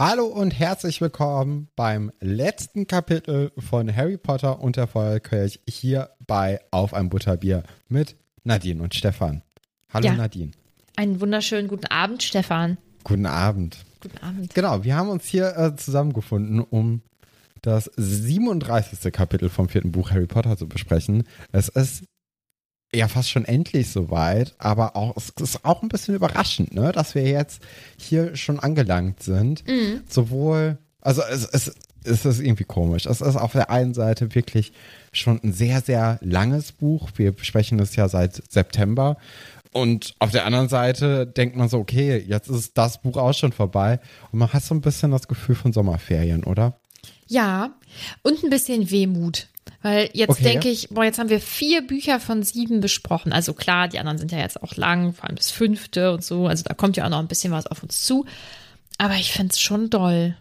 Hallo und herzlich willkommen beim letzten Kapitel von Harry Potter und der Feuerkelch hier bei Auf ein Butterbier mit Nadine und Stefan. Hallo Ja. Nadine. Einen wunderschönen guten Abend, Stefan. Guten Abend. Guten Abend. Genau, wir haben uns hier äh, zusammengefunden, um das 37. Kapitel vom vierten Buch Harry Potter zu besprechen. Es ist ja fast schon endlich soweit, aber auch es ist auch ein bisschen überraschend, ne, dass wir jetzt hier schon angelangt sind. Sowohl, also es, es, es ist irgendwie komisch. Es ist auf der einen Seite wirklich schon ein sehr, sehr langes Buch. Wir besprechen es ja seit September. Und auf der anderen Seite denkt man so, okay, jetzt ist das Buch auch schon vorbei. Und man hat so ein bisschen das Gefühl von Sommerferien, oder? Ja, und ein bisschen Wehmut. Weil jetzt Okay. denke ich, boah, jetzt haben wir vier Bücher von sieben besprochen. Also klar, die anderen sind ja jetzt auch lang, vor allem das fünfte und so. Also da kommt ja auch noch ein bisschen was auf uns zu. Aber ich find's schon doll.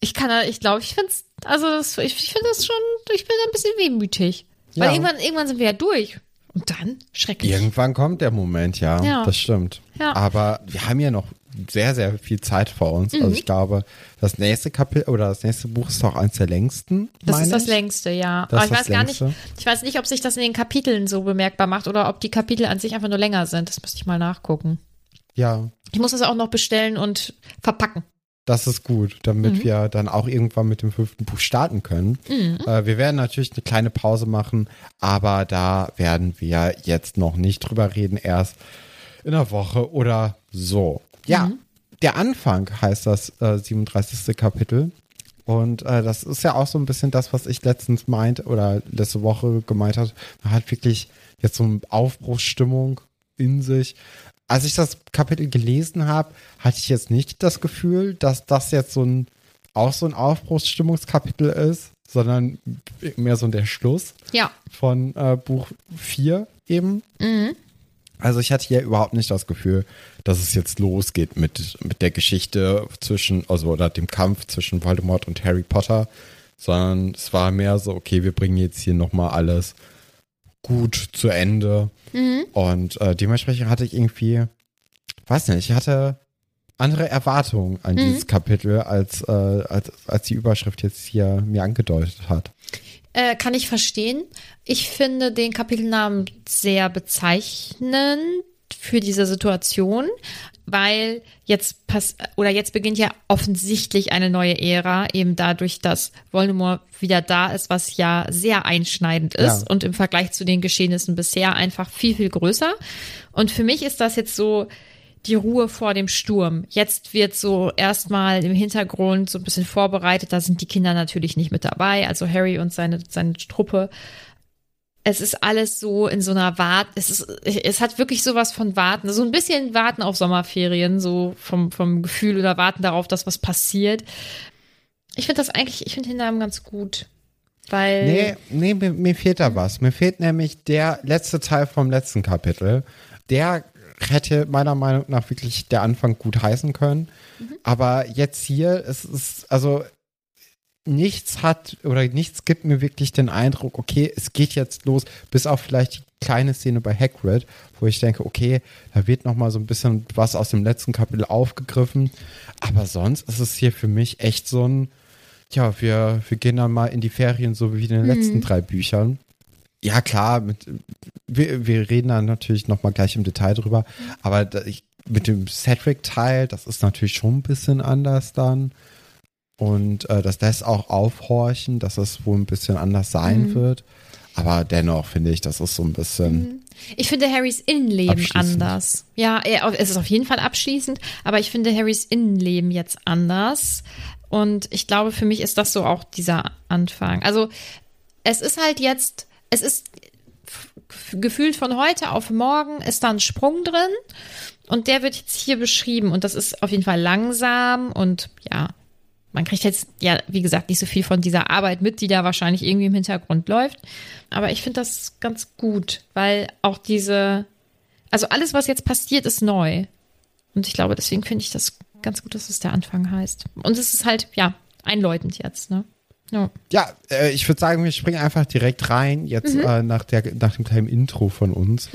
Ich kann, ich glaube, ich find's, also das, ich, ich finde das schon, ich bin ein bisschen wehmütig. Ja. Weil irgendwann, irgendwann sind wir ja durch. Und dann schrecklich. Irgendwann kommt der Moment, ja. Ja. Das stimmt. Ja. Aber wir haben ja noch sehr, sehr viel Zeit vor uns. Mhm. Also ich glaube, das nächste Kapitel oder das nächste Buch ist doch eins der längsten. Das ist das ich. längste, ja. Das Aber ich das weiß gar nicht, ich weiß nicht, ob sich das in den Kapiteln so bemerkbar macht oder ob die Kapitel an sich einfach nur länger sind. Das müsste ich mal nachgucken. Ja, Ich muss das auch noch bestellen und verpacken. das ist gut, damit Mhm. wir dann auch irgendwann mit dem fünften Buch starten können. Äh, wir werden natürlich eine kleine Pause machen, aber da werden wir jetzt noch nicht drüber reden, erst in einer Woche oder so. Ja, Mhm. der Anfang heißt das äh, 37. Kapitel. Und äh, das ist ja auch so ein bisschen das, was ich letztens meint oder letzte Woche gemeint hat. Man hat wirklich jetzt so eine Aufbruchsstimmung in sich. Als ich das Kapitel gelesen habe, hatte ich jetzt nicht das Gefühl, dass das jetzt so ein auch so ein Aufbruchsstimmungskapitel ist, sondern mehr so der Schluss Ja. von äh, Buch 4 eben. Also ich hatte hier überhaupt nicht das Gefühl, dass es jetzt losgeht mit, mit der Geschichte zwischen, also oder dem Kampf zwischen Voldemort und Harry Potter, sondern es war mehr so, okay, wir bringen jetzt hier nochmal alles gut zu Ende. Und äh, dementsprechend hatte ich irgendwie, weiß nicht, ich hatte andere Erwartungen an dieses Kapitel, als, äh, als, als die Überschrift jetzt hier mir angedeutet hat. Äh, kann ich verstehen. Ich finde den Kapitelnamen sehr bezeichnend für diese Situation, weil jetzt pass oder jetzt beginnt ja offensichtlich eine neue Ära, eben dadurch, dass Voldemort wieder da ist, was ja sehr einschneidend ist Ja. und im Vergleich zu den Geschehnissen bisher einfach viel, viel größer. Und für mich ist das jetzt so die Ruhe vor dem Sturm. Jetzt wird so erstmal im Hintergrund so ein bisschen vorbereitet. Da sind die Kinder natürlich nicht mit dabei, also Harry und seine, seine Truppe. es ist alles so in so einer Wart, es ist, es hat wirklich sowas von Warten, so ein bisschen Warten auf Sommerferien, so vom, vom Gefühl oder Warten darauf, dass was passiert. Ich finde das eigentlich, ich finde den Namen ganz gut. Weil. Nee, nee mir, mir fehlt da was. Mir fehlt nämlich der letzte Teil vom letzten Kapitel. Der hätte meiner Meinung nach wirklich der Anfang gut heißen können. Mhm. Aber jetzt hier, es ist, also nichts hat oder nichts gibt mir wirklich den Eindruck, okay, es geht jetzt los, bis auf vielleicht die kleine Szene bei Hagrid, wo ich denke, okay, da wird noch mal so ein bisschen was aus dem letzten Kapitel aufgegriffen, aber sonst ist es hier für mich echt so ein ja, wir, wir gehen dann mal in die Ferien, so wie in den mhm. letzten drei Büchern. Ja, klar, mit, wir, wir reden dann natürlich noch mal gleich im Detail drüber, aber da, ich, mit dem Cedric-Teil, das ist natürlich schon ein bisschen anders dann. Und äh, das lässt auch aufhorchen, dass es wohl ein bisschen anders sein mhm. wird. Aber dennoch finde ich, das ist so ein bisschen. Mhm. Ich finde Harrys Innenleben anders. Ja, es ist auf jeden Fall abschließend, aber ich finde Harrys Innenleben jetzt anders. Und ich glaube, für mich ist das so auch dieser Anfang. Also es ist halt jetzt, es ist gefühlt von heute auf morgen ist da ein Sprung drin und der wird jetzt hier beschrieben und das ist auf jeden Fall langsam und ja, man kriegt jetzt ja, wie gesagt, nicht so viel von dieser Arbeit mit, die da wahrscheinlich irgendwie im Hintergrund läuft. Aber ich finde das ganz gut, weil auch diese, also alles, was jetzt passiert, ist neu. Und ich glaube, deswegen finde ich das ganz gut, dass es der Anfang heißt. Und es ist halt, ja, einläutend jetzt, ne? Ja, ja äh, ich würde sagen, wir springen einfach direkt rein, jetzt mhm. äh, nach, der, nach dem kleinen Intro von uns.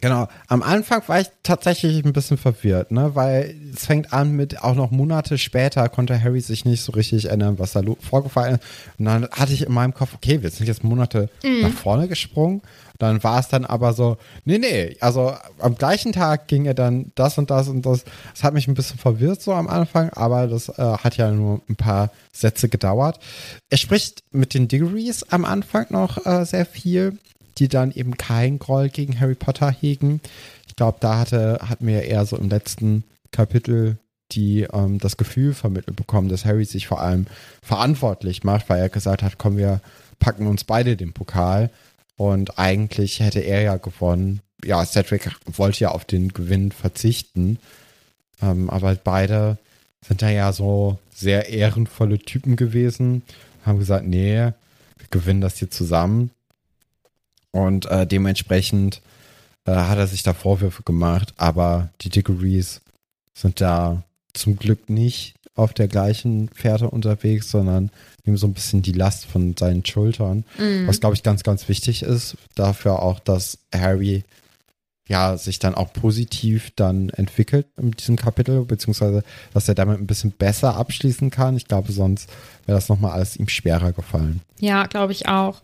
Genau. Am Anfang war ich tatsächlich ein bisschen verwirrt, ne, weil es fängt an mit auch noch Monate später konnte Harry sich nicht so richtig erinnern, was da vorgefallen ist. Und dann hatte ich in meinem Kopf, okay, wir sind jetzt Monate mhm. nach vorne gesprungen. Dann war es dann aber so, nee, nee, also am gleichen Tag ging er dann das und das und das. Das hat mich ein bisschen verwirrt so am Anfang, aber das äh, hat ja nur ein paar Sätze gedauert. Er spricht mit den Degrees am Anfang noch äh, sehr viel die dann eben keinen Groll gegen Harry Potter hegen. Ich glaube, da hatte, hat mir eher so im letzten Kapitel die ähm, das Gefühl vermittelt bekommen, dass Harry sich vor allem verantwortlich macht, weil er gesagt hat, komm, wir packen uns beide den Pokal. Und eigentlich hätte er ja gewonnen. Ja, Cedric wollte ja auf den Gewinn verzichten. Ähm, aber beide sind da ja so sehr ehrenvolle Typen gewesen. Haben gesagt, nee, wir gewinnen das hier zusammen. Und äh, dementsprechend äh, hat er sich da Vorwürfe gemacht, aber die Degrees sind da zum Glück nicht auf der gleichen Fährte unterwegs, sondern nehmen so ein bisschen die Last von seinen Schultern. Mhm. Was, glaube ich, ganz, ganz wichtig ist. Dafür auch, dass Harry ja sich dann auch positiv dann entwickelt in diesem Kapitel, beziehungsweise dass er damit ein bisschen besser abschließen kann. Ich glaube, sonst wäre das nochmal alles ihm schwerer gefallen. Ja, glaube ich auch.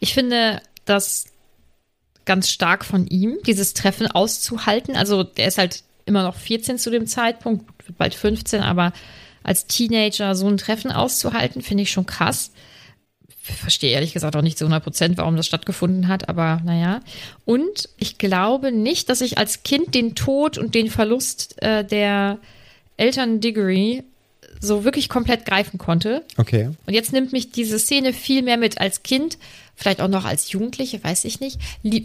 Ich finde, das ganz stark von ihm, dieses Treffen auszuhalten. Also der ist halt immer noch 14 zu dem Zeitpunkt, bald 15, aber als Teenager so ein Treffen auszuhalten, finde ich schon krass. Ich verstehe ehrlich gesagt auch nicht zu 100 Prozent, warum das stattgefunden hat, aber naja. Und ich glaube nicht, dass ich als Kind den Tod und den Verlust äh, der Eltern Diggory so wirklich komplett greifen konnte. Okay. Und jetzt nimmt mich diese Szene viel mehr mit als Kind, vielleicht auch noch als Jugendliche, weiß ich nicht.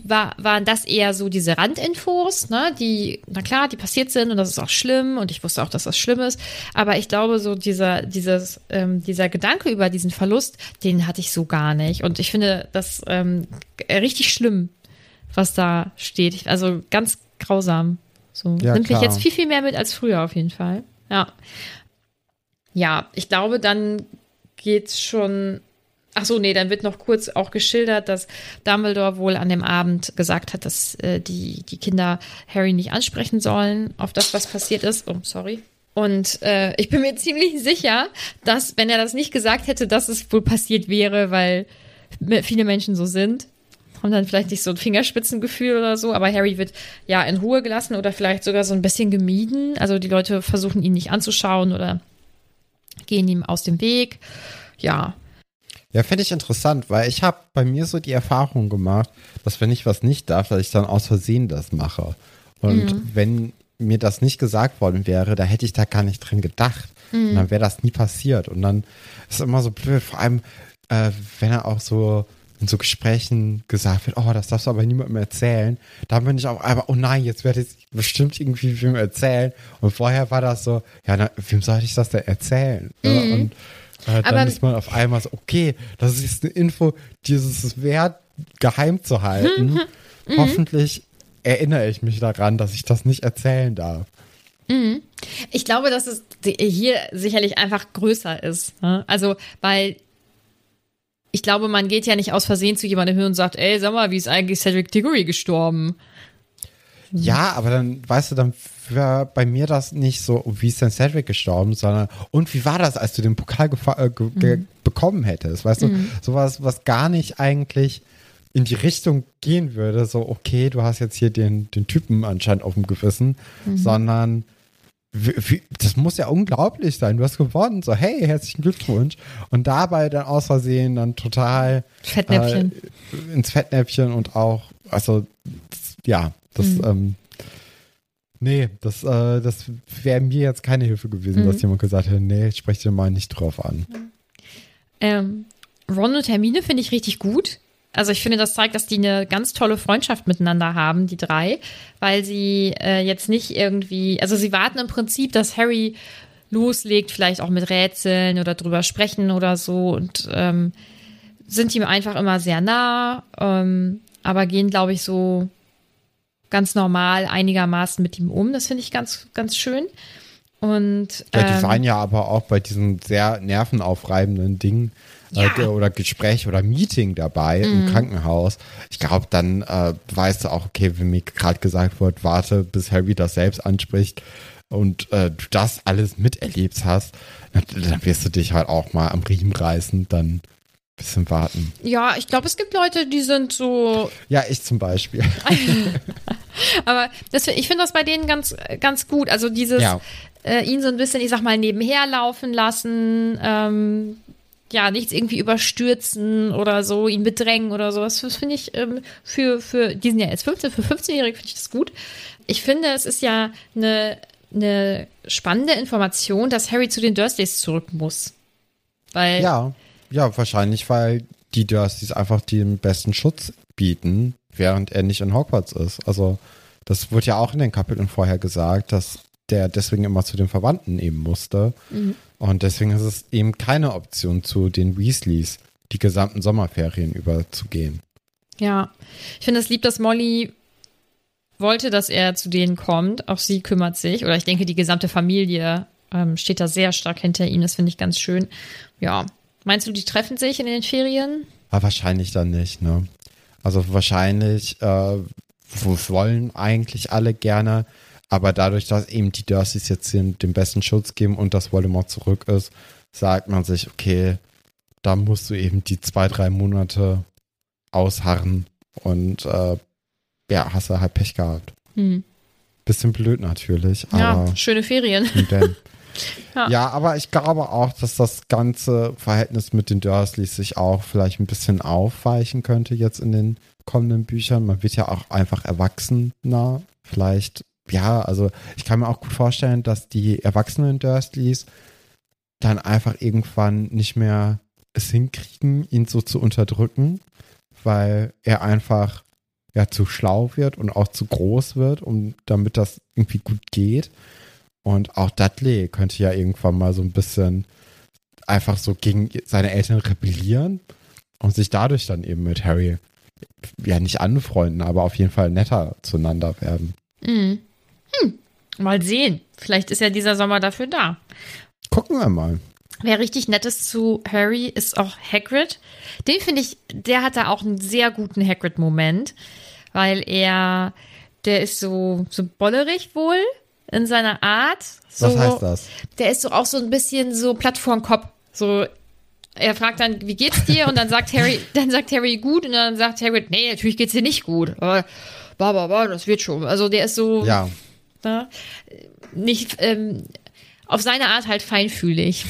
War, waren das eher so diese Randinfos, ne, die, na klar, die passiert sind und das ist auch schlimm und ich wusste auch, dass das schlimm ist. Aber ich glaube, so dieser, dieses, ähm, dieser Gedanke über diesen Verlust, den hatte ich so gar nicht. Und ich finde das ähm, richtig schlimm, was da steht. Also ganz grausam. So ja, nimmt mich jetzt viel, viel mehr mit als früher auf jeden Fall. Ja ja, ich glaube, dann geht's schon. Ach so, nee, dann wird noch kurz auch geschildert, dass Dumbledore wohl an dem Abend gesagt hat, dass äh, die, die Kinder Harry nicht ansprechen sollen auf das, was passiert ist. Oh, sorry. Und äh, ich bin mir ziemlich sicher, dass, wenn er das nicht gesagt hätte, dass es wohl passiert wäre, weil viele Menschen so sind, haben dann vielleicht nicht so ein Fingerspitzengefühl oder so, aber Harry wird ja in Ruhe gelassen oder vielleicht sogar so ein bisschen gemieden. Also die Leute versuchen ihn nicht anzuschauen oder gehen ihm aus dem Weg. Ja. Ja, finde ich interessant, weil ich habe bei mir so die Erfahrung gemacht, dass wenn ich was nicht darf, dass ich dann aus Versehen das mache. Und mhm. wenn mir das nicht gesagt worden wäre, da hätte ich da gar nicht drin gedacht. Mhm. Und dann wäre das nie passiert. Und dann ist es immer so blöd, vor allem, äh, wenn er auch so in so Gesprächen gesagt wird, oh, das darfst du aber niemandem erzählen, dann bin ich auch einmal, oh nein, jetzt werde ich bestimmt irgendwie wem erzählen. Und vorher war das so, ja, na, wem sollte ich das denn erzählen? Mhm. Und äh, dann aber ist man auf einmal so, okay, das ist eine Info, die ist es wert, geheim zu halten. Mhm. Hoffentlich erinnere ich mich daran, dass ich das nicht erzählen darf. Mhm. Ich glaube, dass es hier sicherlich einfach größer ist. Ne? Also, weil ich glaube, man geht ja nicht aus Versehen zu jemandem hin und sagt, ey, sag mal, wie ist eigentlich Cedric Diggory gestorben? Ja, aber dann, weißt du, dann wäre bei mir das nicht so, wie ist denn Cedric gestorben, sondern, und wie war das, als du den Pokal äh, mhm. bekommen hättest? Weißt mhm. du, sowas, was gar nicht eigentlich in die Richtung gehen würde, so, okay, du hast jetzt hier den, den Typen anscheinend auf dem Gewissen, mhm. sondern wie, wie, das muss ja unglaublich sein. Du hast gewonnen, so, hey, herzlichen Glückwunsch. Und dabei dann aus Versehen dann total Fettnäpfchen. Äh, ins Fettnäpfchen und auch, also, ja, das, mhm. ähm, nee, das, äh, das wäre mir jetzt keine Hilfe gewesen, mhm. dass jemand gesagt hätte, nee, ich spreche dir mal nicht drauf an. Ähm, Ron und Hermine finde ich richtig gut. Also ich finde, das zeigt, dass die eine ganz tolle Freundschaft miteinander haben, die drei, weil sie äh, jetzt nicht irgendwie, also sie warten im Prinzip, dass Harry loslegt, vielleicht auch mit Rätseln oder drüber sprechen oder so und ähm, sind ihm einfach immer sehr nah, ähm, aber gehen, glaube ich, so ganz normal einigermaßen mit ihm um. Das finde ich ganz, ganz schön. Und, ähm, ja, die waren ja aber auch bei diesen sehr nervenaufreibenden Dingen ja. äh, oder Gespräch oder Meeting dabei mhm. im Krankenhaus. Ich glaube, dann äh, weißt du auch, okay, wenn mir gerade gesagt wird, warte, bis Harry das selbst anspricht und äh, du das alles miterlebt hast, dann, dann wirst du dich halt auch mal am Riemen reißen, dann bisschen warten. Ja, ich glaube, es gibt Leute, die sind so. Ja, ich zum Beispiel. Aber das, ich finde das bei denen ganz, ganz gut. Also dieses, ja. äh, ihn so ein bisschen, ich sag mal, nebenher laufen lassen, ähm, ja, nichts irgendwie überstürzen oder so, ihn bedrängen oder sowas. Das finde ich ähm, für, für, die sind ja jetzt 15, für 15-Jährige finde ich das gut. Ich finde, es ist ja eine, eine spannende Information, dass Harry zu den Dursleys zurück muss. Weil. Ja, ja, wahrscheinlich, weil die Dursleys einfach den besten Schutz bieten, während er nicht in Hogwarts ist. Also, das wird ja auch in den Kapiteln vorher gesagt, dass der deswegen immer zu den Verwandten eben musste. Mhm. Und deswegen ist es eben keine Option, zu den Weasleys die gesamten Sommerferien überzugehen. Ja, ich finde es lieb, dass Molly wollte, dass er zu denen kommt. Auch sie kümmert sich. Oder ich denke, die gesamte Familie ähm, steht da sehr stark hinter ihm. Das finde ich ganz schön. Ja. Meinst du, die treffen sich in den Ferien? Ja, ah, wahrscheinlich dann nicht, ne? Also wahrscheinlich äh, wollen eigentlich alle gerne aber dadurch, dass eben die Dursleys jetzt den, den besten Schutz geben und das Voldemort zurück ist, sagt man sich, okay, da musst du eben die zwei, drei Monate ausharren und äh, ja, hast du halt Pech gehabt. Hm. Bisschen blöd natürlich, aber. Ja, schöne Ferien. ja. ja. aber ich glaube auch, dass das ganze Verhältnis mit den Dursleys sich auch vielleicht ein bisschen aufweichen könnte jetzt in den kommenden Büchern. Man wird ja auch einfach erwachsener. Vielleicht ja, also ich kann mir auch gut vorstellen, dass die erwachsenen Dursleys dann einfach irgendwann nicht mehr es hinkriegen, ihn so zu unterdrücken, weil er einfach ja zu schlau wird und auch zu groß wird, um damit das irgendwie gut geht. Und auch Dudley könnte ja irgendwann mal so ein bisschen einfach so gegen seine Eltern rebellieren und sich dadurch dann eben mit Harry ja nicht anfreunden, aber auf jeden Fall netter zueinander werden. Mhm. Hm, mal sehen. Vielleicht ist ja dieser Sommer dafür da. Gucken wir mal. Wer richtig nett ist zu Harry, ist auch Hagrid. Den finde ich, der hat da auch einen sehr guten Hagrid-Moment, weil er, der ist so, so bollerig wohl in seiner Art. So, Was heißt das? Der ist so auch so ein bisschen so platt vor Kopf. So, er fragt dann, wie geht's dir? Und dann sagt Harry, dann sagt Harry gut und dann sagt Hagrid, nee, natürlich geht's dir nicht gut. Aber, bah, bah, bah, das wird schon. Also der ist so. Ja ne? Nicht ähm, auf seine Art halt feinfühlig.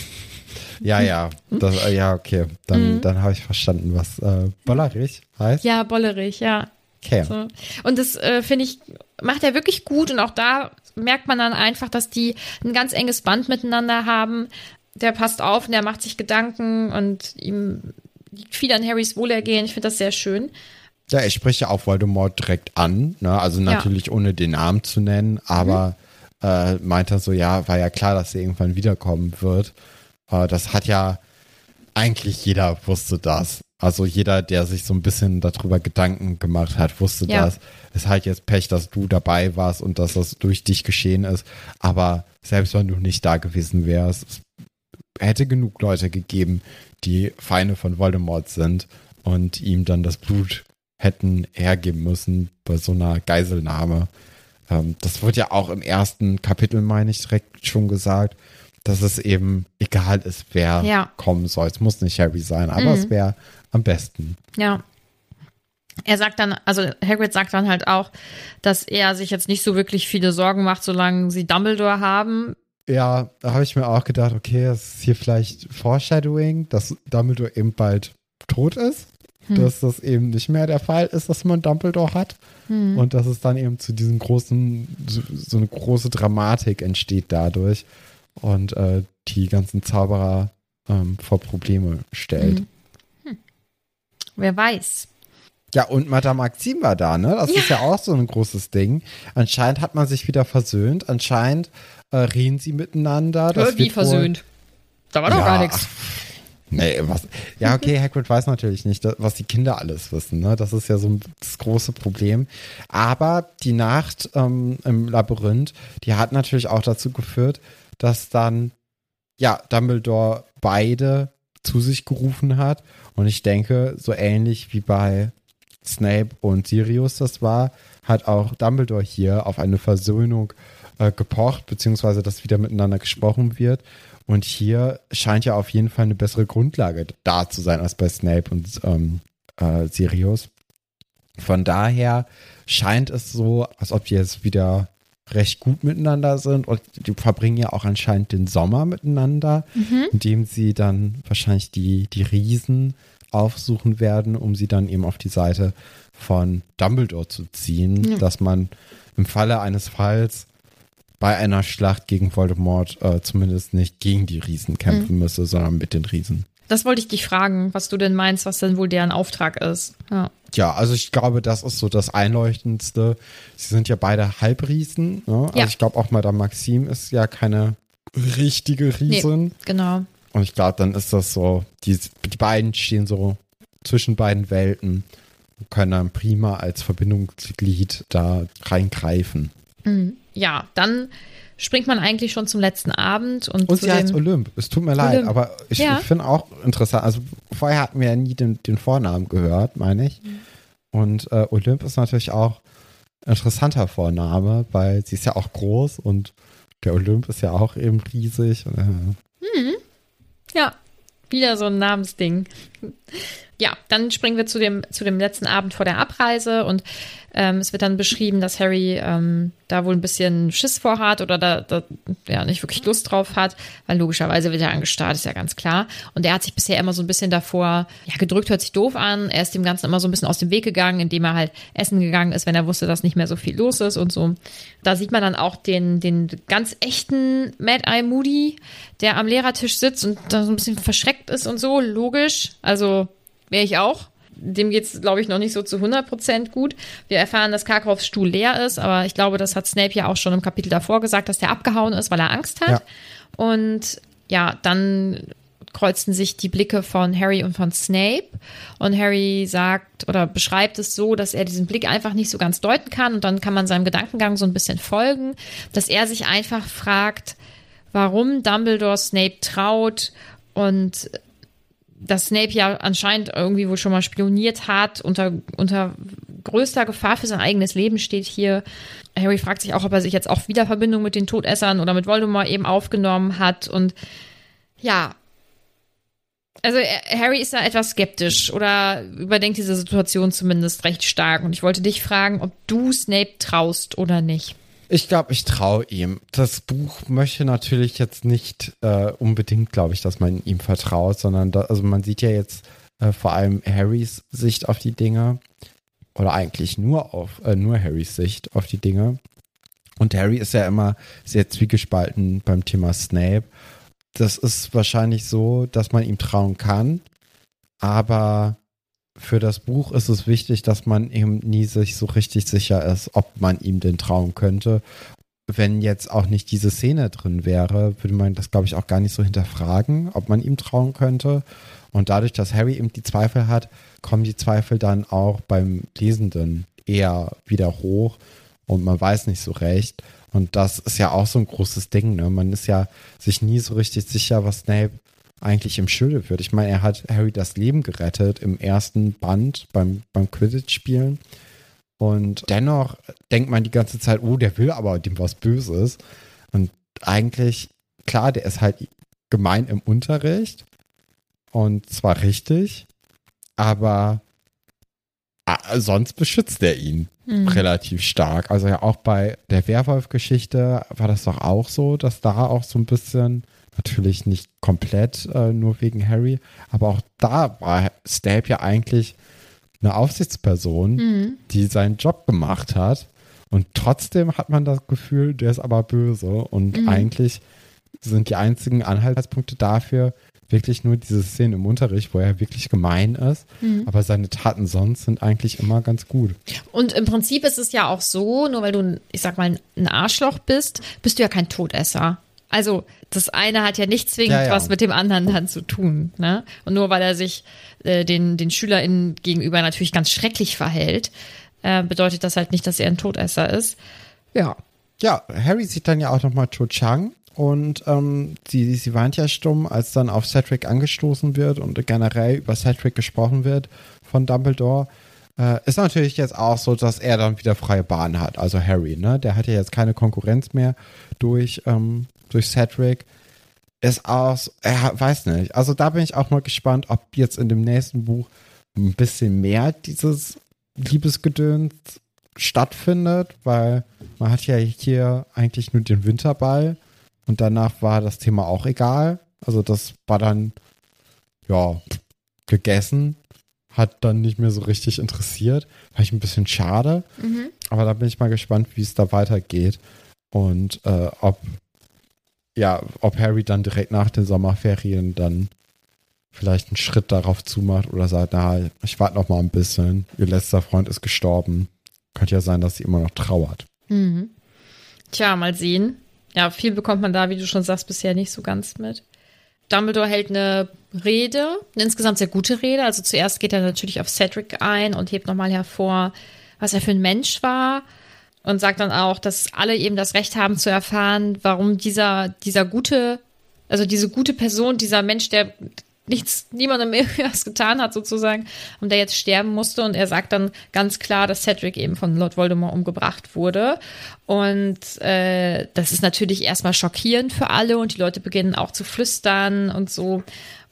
Ja, ja, das, äh, ja, okay. Dann, mhm. dann habe ich verstanden, was äh, Bollerich heißt. Ja, Bollerich, ja. Okay. So. Und das äh, finde ich, macht er wirklich gut und auch da merkt man dann einfach, dass die ein ganz enges Band miteinander haben. Der passt auf und der macht sich Gedanken und ihm liegt viel an Harrys Wohlergehen. Ich finde das sehr schön. Ja, er spricht ja auch Voldemort direkt an, ne? also natürlich ja. ohne den Namen zu nennen, aber mhm. äh, meint er so, ja, war ja klar, dass er irgendwann wiederkommen wird. Äh, das hat ja eigentlich jeder wusste das. Also jeder, der sich so ein bisschen darüber Gedanken gemacht hat, wusste ja. das. Es ist halt jetzt Pech, dass du dabei warst und dass das durch dich geschehen ist. Aber selbst wenn du nicht da gewesen wärst, es hätte genug Leute gegeben, die Feinde von Voldemort sind und ihm dann das Blut hätten hergeben müssen bei so einer Geiselnahme. Ähm, das wird ja auch im ersten Kapitel, meine ich, direkt schon gesagt, dass es eben egal ist, wer ja. kommen soll. Es muss nicht Harry sein, aber mhm. es wäre am besten. Ja. Er sagt dann, also Hagrid sagt dann halt auch, dass er sich jetzt nicht so wirklich viele Sorgen macht, solange sie Dumbledore haben. Ja, da habe ich mir auch gedacht, okay, das ist hier vielleicht Foreshadowing, dass Dumbledore eben bald tot ist. Hm. Dass das eben nicht mehr der Fall ist, dass man Dumbledore hat. Hm. Und dass es dann eben zu diesem großen, so, so eine große Dramatik entsteht dadurch. Und äh, die ganzen Zauberer ähm, vor Probleme stellt. Hm. Wer weiß. Ja, und Madame Maxim war da, ne? Das ja. ist ja auch so ein großes Ding. Anscheinend hat man sich wieder versöhnt. Anscheinend äh, reden sie miteinander. Das wie versöhnt? Da war doch ja, gar nichts. Nee, was? Ja, okay, Hagrid weiß natürlich nicht, was die Kinder alles wissen. Ne? Das ist ja so das große Problem. Aber die Nacht ähm, im Labyrinth, die hat natürlich auch dazu geführt, dass dann ja Dumbledore beide zu sich gerufen hat. Und ich denke, so ähnlich wie bei Snape und Sirius das war, hat auch Dumbledore hier auf eine Versöhnung äh, gepocht, beziehungsweise dass wieder miteinander gesprochen wird. Und hier scheint ja auf jeden Fall eine bessere Grundlage da zu sein als bei Snape und ähm, äh, Sirius. Von daher scheint es so, als ob die jetzt wieder recht gut miteinander sind und die verbringen ja auch anscheinend den Sommer miteinander, mhm. indem sie dann wahrscheinlich die, die Riesen aufsuchen werden, um sie dann eben auf die Seite von Dumbledore zu ziehen, ja. dass man im Falle eines Falls bei einer Schlacht gegen Voldemort äh, zumindest nicht gegen die Riesen kämpfen mhm. müsse, sondern mit den Riesen. Das wollte ich dich fragen, was du denn meinst, was denn wohl deren Auftrag ist. Ja. Ja, also ich glaube, das ist so das Einleuchtendste. Sie sind ja beide Halbriesen. Ne? Also ja. ich glaube auch Madame Maxim ist ja keine richtige Riesin. Nee, genau. Und ich glaube, dann ist das so, die, die beiden stehen so zwischen beiden Welten und können dann prima als Verbindungsglied da reingreifen. Mhm. Ja, dann springt man eigentlich schon zum letzten Abend. Und, und sie heißt Olymp. Es tut mir leid, aber ich, ja. finde auch interessant. Also vorher hatten wir ja nie den, den Vornamen gehört, meine ich. Mhm. Und äh, Olymp ist natürlich auch ein interessanter Vorname, weil sie ist ja auch groß und der Olymp ist ja auch eben riesig. Äh. Mhm. Ja, wieder so ein Namensding. Ja, dann springen wir zu dem, zu dem letzten Abend vor der Abreise und ähm, es wird dann beschrieben, dass Harry ähm, da wohl ein bisschen Schiss vorhat oder da, da ja nicht wirklich Lust drauf hat, weil logischerweise wird er angestarrt, ist ja ganz klar. Und er hat sich bisher immer so ein bisschen davor, ja, gedrückt hört sich doof an. Er ist dem Ganzen immer so ein bisschen aus dem Weg gegangen, indem er halt essen gegangen ist, wenn er wusste, dass nicht mehr so viel los ist und so. Da sieht man dann auch den, den ganz echten Mad Eye Moody, der am Lehrertisch sitzt und da so ein bisschen verschreckt ist und so, logisch. Also wäre ich auch dem geht es, glaube ich, noch nicht so zu 100% gut. Wir erfahren, dass Karkaroffs Stuhl leer ist, aber ich glaube, das hat Snape ja auch schon im Kapitel davor gesagt, dass der abgehauen ist, weil er Angst hat. Ja. Und ja, dann kreuzten sich die Blicke von Harry und von Snape. Und Harry sagt oder beschreibt es so, dass er diesen Blick einfach nicht so ganz deuten kann. Und dann kann man seinem Gedankengang so ein bisschen folgen, dass er sich einfach fragt, warum Dumbledore Snape traut und dass Snape ja anscheinend irgendwie wohl schon mal spioniert hat, unter, unter größter Gefahr für sein eigenes Leben steht hier. Harry fragt sich auch, ob er sich jetzt auch wieder Verbindung mit den Todessern oder mit Voldemort eben aufgenommen hat. Und ja, also Harry ist da etwas skeptisch oder überdenkt diese Situation zumindest recht stark. Und ich wollte dich fragen, ob du Snape traust oder nicht. Ich glaube, ich traue ihm. Das Buch möchte natürlich jetzt nicht äh, unbedingt, glaube ich, dass man ihm vertraut, sondern da, also man sieht ja jetzt äh, vor allem Harrys Sicht auf die Dinge oder eigentlich nur auf äh, nur Harrys Sicht auf die Dinge. Und Harry ist ja immer sehr zwiegespalten beim Thema Snape. Das ist wahrscheinlich so, dass man ihm trauen kann, aber für das Buch ist es wichtig, dass man eben nie sich so richtig sicher ist, ob man ihm denn trauen könnte. Wenn jetzt auch nicht diese Szene drin wäre, würde man das, glaube ich, auch gar nicht so hinterfragen, ob man ihm trauen könnte. Und dadurch, dass Harry eben die Zweifel hat, kommen die Zweifel dann auch beim Lesenden eher wieder hoch und man weiß nicht so recht. Und das ist ja auch so ein großes Ding. Ne? Man ist ja sich nie so richtig sicher, was Snape eigentlich im Schilde führt. Ich meine, er hat Harry das Leben gerettet im ersten Band beim, beim Quidditch-Spielen. Und dennoch denkt man die ganze Zeit, oh, der will aber dem was Böses. Und eigentlich, klar, der ist halt gemein im Unterricht. Und zwar richtig, aber ah, sonst beschützt er ihn mhm. relativ stark. Also ja auch bei der Werwolf-Geschichte war das doch auch so, dass da auch so ein bisschen Natürlich nicht komplett äh, nur wegen Harry, aber auch da war Snape ja eigentlich eine Aufsichtsperson, mhm. die seinen Job gemacht hat. Und trotzdem hat man das Gefühl, der ist aber böse. Und mhm. eigentlich sind die einzigen Anhaltspunkte dafür wirklich nur diese Szene im Unterricht, wo er wirklich gemein ist. Mhm. Aber seine Taten sonst sind eigentlich immer ganz gut. Und im Prinzip ist es ja auch so, nur weil du, ich sag mal, ein Arschloch bist, bist du ja kein Todesser. Also das eine hat ja nicht zwingend ja, ja. was mit dem anderen dann zu tun. Ne? Und nur weil er sich äh, den, den SchülerInnen gegenüber natürlich ganz schrecklich verhält, äh, bedeutet das halt nicht, dass er ein Todesser ist. Ja. Ja, Harry sieht dann ja auch nochmal Cho Chang und ähm, sie, sie weint ja stumm, als dann auf Cedric angestoßen wird und generell über Cedric gesprochen wird von Dumbledore. Äh, ist natürlich jetzt auch so, dass er dann wieder freie Bahn hat, also Harry, ne? Der hat ja jetzt keine Konkurrenz mehr durch ähm, durch Cedric ist aus, er weiß nicht. Also da bin ich auch mal gespannt, ob jetzt in dem nächsten Buch ein bisschen mehr dieses Liebesgedöns stattfindet, weil man hat ja hier eigentlich nur den Winterball und danach war das Thema auch egal. Also das war dann, ja, gegessen, hat dann nicht mehr so richtig interessiert. War ich ein bisschen schade, mhm. aber da bin ich mal gespannt, wie es da weitergeht und äh, ob ja, ob Harry dann direkt nach den Sommerferien dann vielleicht einen Schritt darauf zumacht oder sagt, na, ich warte noch mal ein bisschen. Ihr letzter Freund ist gestorben. Könnte ja sein, dass sie immer noch trauert. Mhm. Tja, mal sehen. Ja, viel bekommt man da, wie du schon sagst, bisher nicht so ganz mit. Dumbledore hält eine Rede, eine insgesamt sehr gute Rede. Also zuerst geht er natürlich auf Cedric ein und hebt nochmal hervor, was er für ein Mensch war und sagt dann auch, dass alle eben das Recht haben zu erfahren, warum dieser, dieser gute, also diese gute Person, dieser Mensch, der nichts, niemandem irgendwas getan hat sozusagen und der jetzt sterben musste. Und er sagt dann ganz klar, dass Cedric eben von Lord Voldemort umgebracht wurde. Und äh, das ist natürlich erstmal schockierend für alle und die Leute beginnen auch zu flüstern und so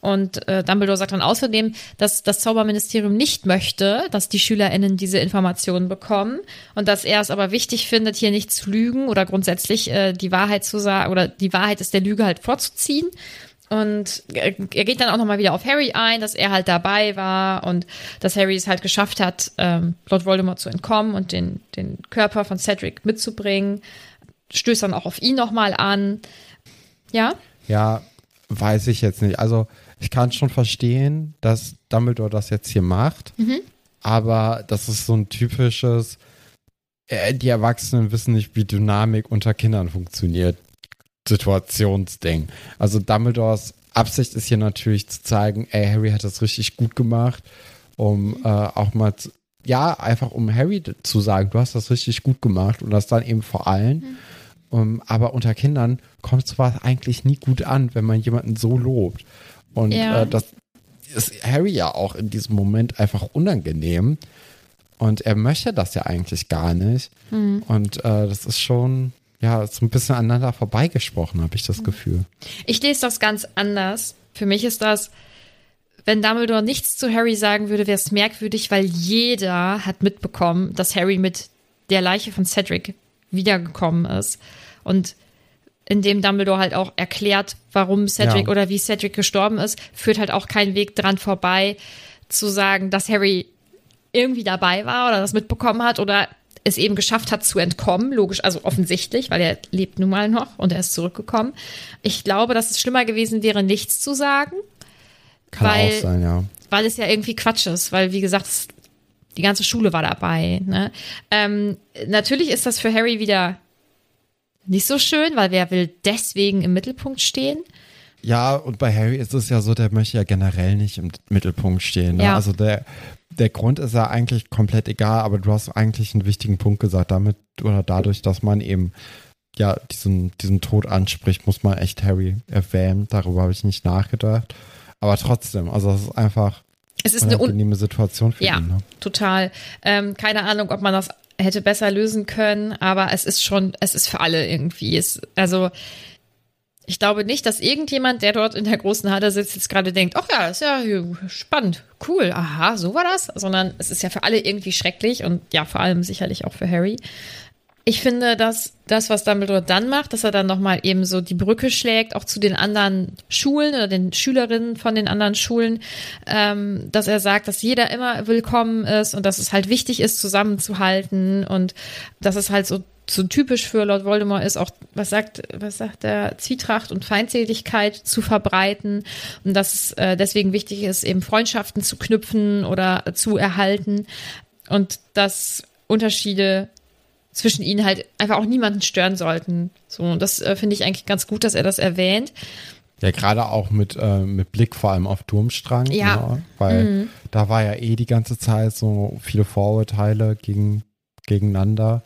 und äh, Dumbledore sagt dann außerdem, dass das Zauberministerium nicht möchte, dass die SchülerInnen diese Informationen bekommen und dass er es aber wichtig findet, hier nicht zu lügen oder grundsätzlich äh, die Wahrheit zu sagen oder die Wahrheit ist der Lüge halt vorzuziehen. Und er geht dann auch nochmal wieder auf Harry ein, dass er halt dabei war und dass Harry es halt geschafft hat, ähm, Lord Voldemort zu entkommen und den, den Körper von Cedric mitzubringen. Stößt dann auch auf ihn nochmal an. Ja? Ja, weiß ich jetzt nicht. Also ich kann schon verstehen, dass Dumbledore das jetzt hier macht, mhm. aber das ist so ein typisches, äh, die Erwachsenen wissen nicht, wie Dynamik unter Kindern funktioniert. Situationsding. Also Dumbledores Absicht ist hier natürlich zu zeigen, ey, Harry hat das richtig gut gemacht, um äh, auch mal, zu, ja, einfach um Harry zu sagen, du hast das richtig gut gemacht und das dann eben vor allen. Mhm. Um, aber unter Kindern kommt sowas eigentlich nie gut an, wenn man jemanden so lobt. Und ja. äh, das ist Harry ja auch in diesem Moment einfach unangenehm. Und er möchte das ja eigentlich gar nicht. Mhm. Und äh, das ist schon, ja, so ein bisschen aneinander vorbeigesprochen, habe ich das mhm. Gefühl. Ich lese das ganz anders. Für mich ist das, wenn Dumbledore nichts zu Harry sagen würde, wäre es merkwürdig, weil jeder hat mitbekommen, dass Harry mit der Leiche von Cedric wiedergekommen ist. Und in dem Dumbledore halt auch erklärt, warum Cedric ja. oder wie Cedric gestorben ist, führt halt auch kein Weg dran vorbei, zu sagen, dass Harry irgendwie dabei war oder das mitbekommen hat oder es eben geschafft hat zu entkommen, logisch, also offensichtlich, weil er lebt nun mal noch und er ist zurückgekommen. Ich glaube, dass es schlimmer gewesen wäre, nichts zu sagen, Kann weil, auch sein, ja. Weil es ja irgendwie Quatsch ist, weil wie gesagt, es, die ganze Schule war dabei. Ne? Ähm, natürlich ist das für Harry wieder nicht so schön, weil wer will deswegen im Mittelpunkt stehen? Ja, und bei Harry ist es ja so, der möchte ja generell nicht im Mittelpunkt stehen. Ne? Ja. Also der, der Grund ist ja eigentlich komplett egal, aber du hast eigentlich einen wichtigen Punkt gesagt, damit oder dadurch, dass man eben ja diesen, diesen Tod anspricht, muss man echt Harry erwähnen. Darüber habe ich nicht nachgedacht. Aber trotzdem, also es ist einfach Es ist eine eine un unangenehme Situation für Ja, ihn. Ne? total. Ähm, keine Ahnung, ob man das hätte besser lösen können, aber es ist schon, es ist für alle irgendwie. Es, also ich glaube nicht, dass irgendjemand, der dort in der großen Halle sitzt, jetzt gerade denkt, ach ja, ist ja spannend, cool, aha, so war das, sondern es ist ja für alle irgendwie schrecklich und ja, vor allem sicherlich auch für Harry. Ich finde, dass das, was Dumbledore dann macht, dass er dann nochmal eben so die Brücke schlägt, auch zu den anderen Schulen oder den Schülerinnen von den anderen Schulen, ähm, dass er sagt, dass jeder immer willkommen ist und dass es halt wichtig ist, zusammenzuhalten und dass es halt so so typisch für Lord Voldemort ist auch, was sagt, was sagt der, Zwietracht und Feindseligkeit zu verbreiten und dass es äh, deswegen wichtig ist, eben Freundschaften zu knüpfen oder zu erhalten und dass Unterschiede zwischen ihnen halt einfach auch niemanden stören sollten. So, und das äh, finde ich eigentlich ganz gut, dass er das erwähnt. Ja, gerade auch mit, äh, mit Blick vor allem auf Durmstrang. Ja. Ne? Weil da war ja eh die ganze Zeit so viele Vorurteile gegen, gegeneinander.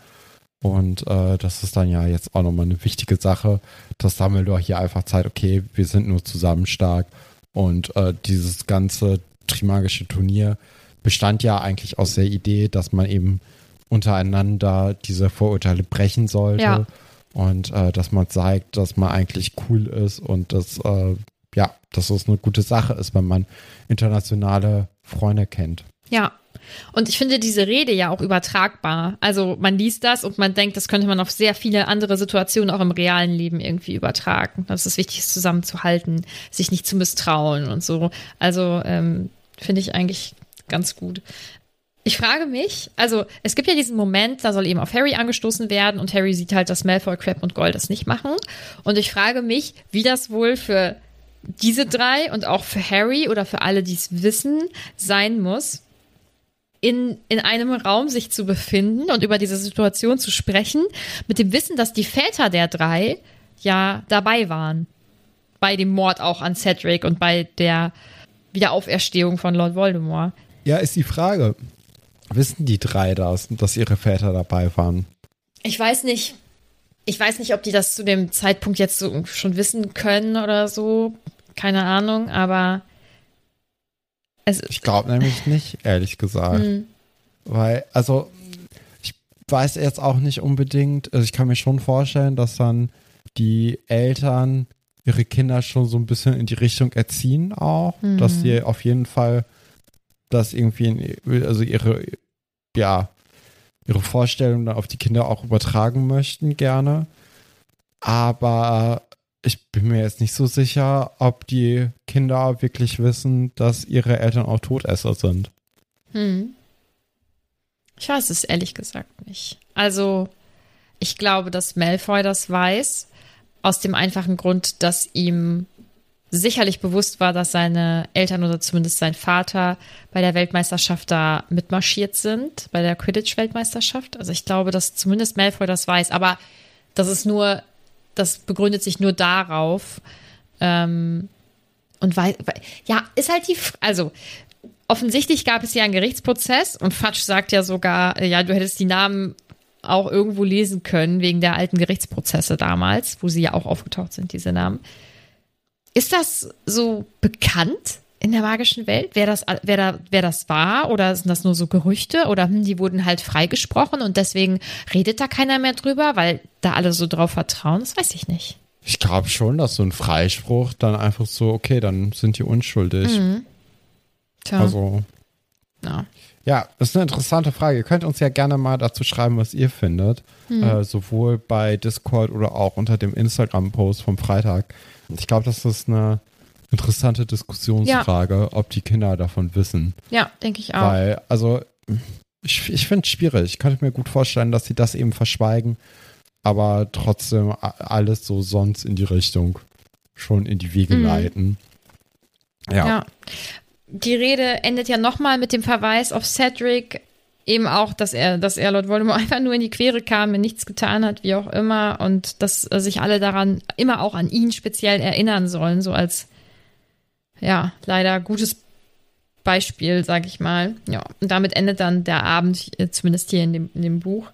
Und äh, das ist dann ja jetzt auch nochmal eine wichtige Sache, dass Dumbledore hier einfach zeigt, okay, wir sind nur zusammen stark. Und äh, dieses ganze Trimagische Turnier bestand ja eigentlich aus der Idee, dass man eben untereinander diese Vorurteile brechen sollte. Ja. Und äh, dass man zeigt, dass man eigentlich cool ist und dass, äh, ja, dass es eine gute Sache ist, wenn man internationale Freunde kennt. Ja. Und ich finde diese Rede ja auch übertragbar. Also man liest das und man denkt, das könnte man auf sehr viele andere Situationen auch im realen Leben irgendwie übertragen. Dass es wichtig ist, zusammenzuhalten, sich nicht zu misstrauen und so. Also ähm, finde ich eigentlich ganz gut. Ich frage mich, also es gibt ja diesen Moment, da soll eben auf Harry angestoßen werden und Harry sieht halt, dass Malfoy, Crab und Gold das nicht machen. Und ich frage mich, wie das wohl für diese drei und auch für Harry oder für alle, die es wissen, sein muss, in, in einem Raum sich zu befinden und über diese Situation zu sprechen, mit dem Wissen, dass die Väter der drei ja dabei waren. Bei dem Mord auch an Cedric und bei der Wiederauferstehung von Lord Voldemort. Ja, ist die Frage. Wissen die drei das, dass ihre Väter dabei waren? Ich weiß nicht. Ich weiß nicht, ob die das zu dem Zeitpunkt jetzt so schon wissen können oder so. Keine Ahnung, aber es Ich glaube nämlich nicht, ehrlich gesagt. Hm. Weil, also, ich weiß jetzt auch nicht unbedingt, also ich kann mir schon vorstellen, dass dann die Eltern ihre Kinder schon so ein bisschen in die Richtung erziehen auch, dass sie auf jeden Fall das irgendwie, also ihre, ja, ihre Vorstellungen dann auf die Kinder auch übertragen möchten gerne. Aber ich bin mir jetzt nicht so sicher, ob die Kinder wirklich wissen, dass ihre Eltern auch Todesser sind. Hm. Ich weiß es ehrlich gesagt nicht. Also, ich glaube, dass Malfoy das weiß, aus dem einfachen Grund, dass ihm sicherlich bewusst war, dass seine Eltern oder zumindest sein Vater bei der Weltmeisterschaft da mitmarschiert sind, bei der Quidditch-Weltmeisterschaft. Also ich glaube, dass zumindest Malfoy das weiß, aber das ist nur, das begründet sich nur darauf. Ähm, und weil, ja, ist halt die, also offensichtlich gab es ja einen Gerichtsprozess und Fatsch sagt ja sogar, ja, du hättest die Namen auch irgendwo lesen können wegen der alten Gerichtsprozesse damals, wo sie ja auch aufgetaucht sind, diese Namen. Ist das so bekannt in der magischen Welt, wer das, wer da, wer das war? Oder sind das nur so Gerüchte? Oder hm, die wurden halt freigesprochen und deswegen redet da keiner mehr drüber, weil da alle so drauf vertrauen? Das weiß ich nicht. Ich glaube schon, dass so ein Freispruch dann einfach so, okay, dann sind die unschuldig. Tja, Also, ja. Ja, das ist eine interessante Frage. Ihr könnt uns ja gerne mal dazu schreiben, was ihr findet. Äh, sowohl bei Discord oder auch unter dem Instagram-Post vom Freitag. Ich glaube, das ist eine interessante Diskussionsfrage, ob die Kinder davon wissen. ja denke ich auch. Weil, also, ich, ich finde es schwierig. Ich könnte mir gut vorstellen, dass sie das eben verschweigen, aber trotzdem alles so sonst in die Richtung schon in die Wege Mhm. leiten. Ja. Ja. Die Rede endet ja nochmal mit dem Verweis auf Cedric, eben auch, dass er, dass er Lord Voldemort einfach nur in die Quere kam, mir nichts getan hat, wie auch immer, und dass äh, sich alle daran immer auch an ihn speziell erinnern sollen, so als ja, leider gutes Beispiel, sag ich mal. Ja, und damit endet dann der Abend, äh, zumindest hier in dem, in dem Buch.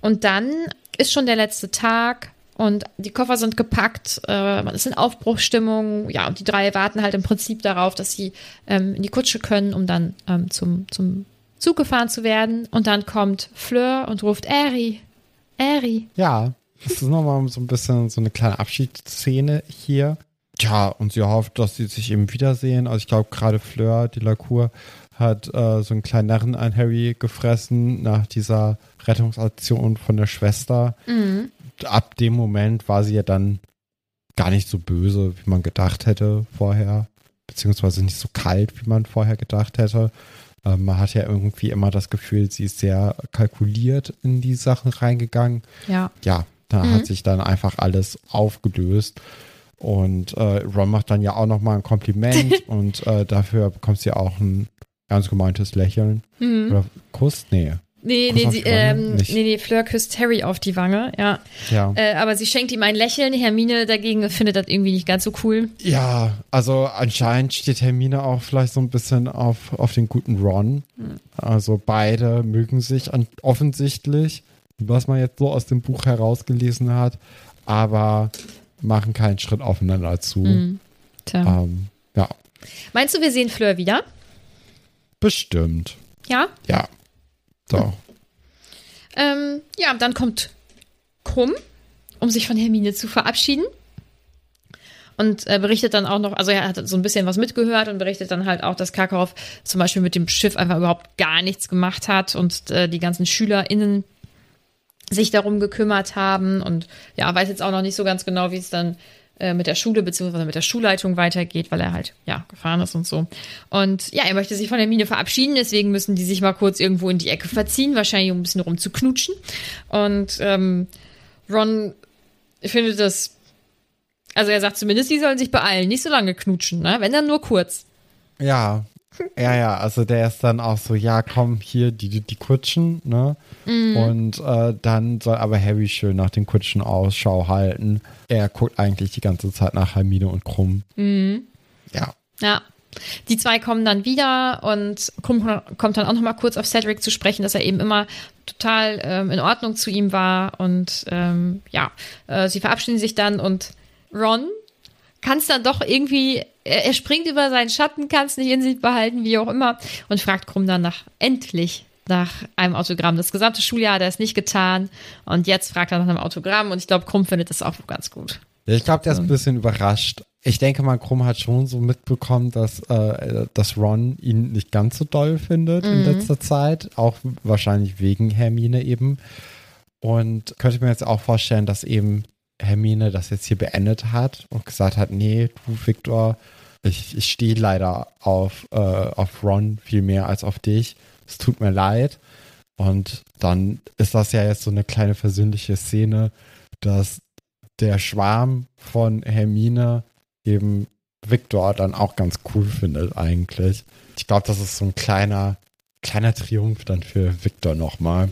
Und dann ist schon der letzte Tag und die Koffer sind gepackt, äh, man ist in Aufbruchstimmung, ja, und die drei warten halt im Prinzip darauf, dass sie ähm, in die Kutsche können, um dann ähm, zum, zum Zug gefahren zu werden. Und dann kommt Fleur und ruft Eri, Eri. Ja, das ist nochmal so ein bisschen so eine kleine Abschiedsszene hier. Tja, und sie hofft, dass sie sich eben wiedersehen. Also ich glaube, gerade Fleur de la Cour hat äh, so einen kleinen Narren an Harry gefressen nach dieser Rettungsaktion von der Schwester. Ab dem Moment war sie ja dann gar nicht so böse, wie man gedacht hätte vorher. Beziehungsweise nicht so kalt, wie man vorher gedacht hätte. Ähm, man hat ja irgendwie immer das Gefühl, sie ist sehr kalkuliert in die Sachen reingegangen Ja. ja, da Mhm. hat sich dann einfach alles aufgelöst. Und äh, Ron macht dann ja auch nochmal ein Kompliment und äh, dafür bekommt sie auch ein ernst gemeintes Lächeln. Oder Kuss? Nee. Nee, nee, sie, ähm, Nicht. nee, nee, Fleur küsst Harry auf die Wange, ja. Ja. Äh, aber sie schenkt ihm ein Lächeln. Hermine dagegen findet das irgendwie nicht ganz so cool. Ja, also anscheinend steht Hermine auch vielleicht so ein bisschen auf, auf den guten Ron. Also beide mögen sich an, offensichtlich, was man jetzt so aus dem Buch herausgelesen hat, aber machen keinen Schritt aufeinander zu. Tja. Ähm, ja, Meinst du, wir sehen Fleur wieder? bestimmt. Ja. Ja. So. Ähm, ja, dann kommt Krumm, um sich von Hermine zu verabschieden. Und äh, berichtet dann auch noch, also er hat so ein bisschen was mitgehört und berichtet dann halt auch, dass Karkaroff zum Beispiel mit dem Schiff einfach überhaupt gar nichts gemacht hat und äh, die ganzen SchülerInnen sich darum gekümmert haben und ja, weiß jetzt auch noch nicht so ganz genau, wie es dann äh, mit der Schule beziehungsweise mit der Schulleitung weitergeht, weil er halt, ja, gefahren ist und so. Und ja, er möchte sich von der Mine verabschieden, deswegen müssen die sich mal kurz irgendwo in die Ecke verziehen, wahrscheinlich um ein bisschen rumzuknutschen. Und ähm, Ron findet das, also er sagt zumindest, die sollen sich beeilen, nicht so lange knutschen, ne? wenn dann nur kurz. Ja. Ja, ja, also der ist dann auch so, ja, komm, hier, die, die, Kutschen, ne? Und äh, dann soll aber Harry schön nach den Kutschen Ausschau halten. Er guckt eigentlich die ganze Zeit nach Hermine und Krumm. Ja. Ja. Die zwei kommen dann wieder und Krumm kommt dann auch noch mal kurz auf Cedric zu sprechen, dass er eben immer total ähm, in Ordnung zu ihm war. Und ähm, ja, äh, sie verabschieden sich dann und Ron kann es dann doch irgendwie, er, er springt über seinen Schatten, kann es nicht in sich behalten, wie auch immer, und fragt Krumm dann nach, endlich nach einem Autogramm. Das gesamte Schuljahr hat er es nicht getan und jetzt fragt er nach einem Autogramm und ich glaube, Krumm findet das auch ganz gut. Ich glaube, der ist ein bisschen überrascht. Ich denke mal, Krumm hat schon so mitbekommen, dass, äh, dass Ron ihn nicht ganz so doll findet in letzter Zeit. Auch wahrscheinlich wegen Hermine eben. Und könnte mir jetzt auch vorstellen, dass eben Hermine das jetzt hier beendet hat und gesagt hat, nee, du Victor, ich, ich stehe leider auf, äh, auf Ron viel mehr als auf dich. Es tut mir leid. Und dann ist das ja jetzt so eine kleine versöhnliche Szene, dass der Schwarm von Hermine eben Victor dann auch ganz cool findet eigentlich. Ich glaube, das ist so ein kleiner, kleiner Triumph dann für Victor nochmal.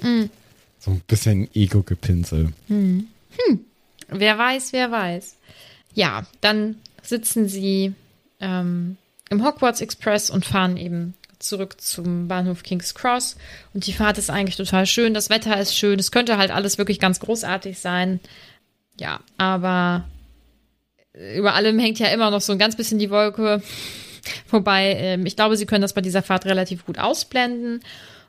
So ein bisschen Ego-Gepinsel. Wer weiß, wer weiß. Ja, dann sitzen sie ähm, im Hogwarts Express und fahren eben zurück zum Bahnhof King's Cross. Und die Fahrt ist eigentlich total schön. Das Wetter ist schön. Es könnte halt alles wirklich ganz großartig sein. Ja, aber über allem hängt ja immer noch so ein ganz bisschen die Wolke. Wobei, ähm, ich glaube, sie können das bei dieser Fahrt relativ gut ausblenden.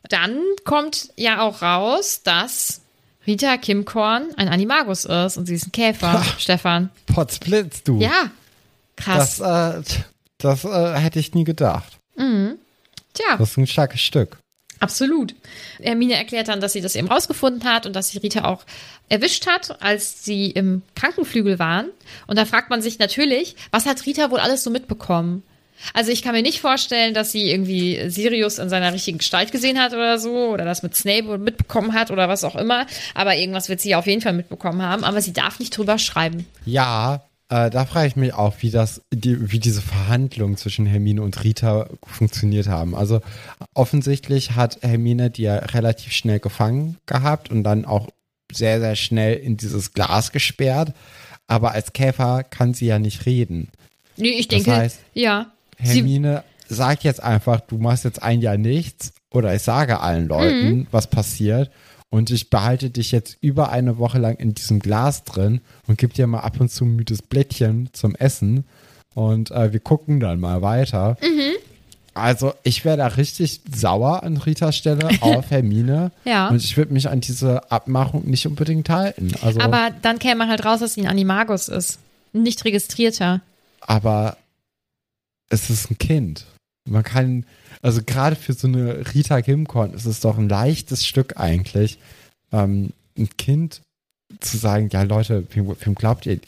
Dann kommt ja auch raus, dass Rita Kimkorn ein Animagus ist und sie ist ein Käfer, Stefan. Potzblitz, du. Ja, krass. Das, äh, das äh, hätte ich nie gedacht. Tja, Das ist ein starkes Stück. absolut. Hermine erklärt dann, dass sie das eben rausgefunden hat und dass sie Rita auch erwischt hat, als sie im Krankenflügel waren. Und da fragt man sich natürlich, was hat Rita wohl alles so mitbekommen? Also ich kann mir nicht vorstellen, dass sie irgendwie Sirius in seiner richtigen Gestalt gesehen hat oder so oder das mit Snape mitbekommen hat oder was auch immer. Aber irgendwas wird sie auf jeden Fall mitbekommen haben. Aber sie darf nicht drüber schreiben. Ja, Äh, da frage ich mich auch, wie das, die, wie diese Verhandlungen zwischen Hermine und Rita funktioniert haben. Also offensichtlich hat Hermine die ja relativ schnell gefangen gehabt und dann auch sehr, sehr schnell in dieses Glas gesperrt. Aber als Käfer kann sie ja nicht reden. Nee, ich Das denke, heißt, ja. Sie, Hermine sagt jetzt einfach, du machst jetzt ein Jahr nichts oder ich sage allen Leuten, Mhm. was passiert und ich behalte dich jetzt über eine Woche lang in diesem Glas drin und gebe dir mal ab und zu ein müdes Blättchen zum Essen und äh, wir gucken dann mal weiter. Mhm. Also ich wäre da richtig sauer an Ritas Stelle auf Hermine Ja. und ich würde mich an diese Abmachung nicht unbedingt halten. Also, aber dann käme halt raus, dass sie ein Animagus ist. Ein Nicht registrierter. aber es ist ein Kind. Man kann, also gerade für so eine Rita Kimcorn ist es doch ein leichtes Stück eigentlich, ähm, ein Kind zu sagen, ja Leute, wem, wem glaubt ihr?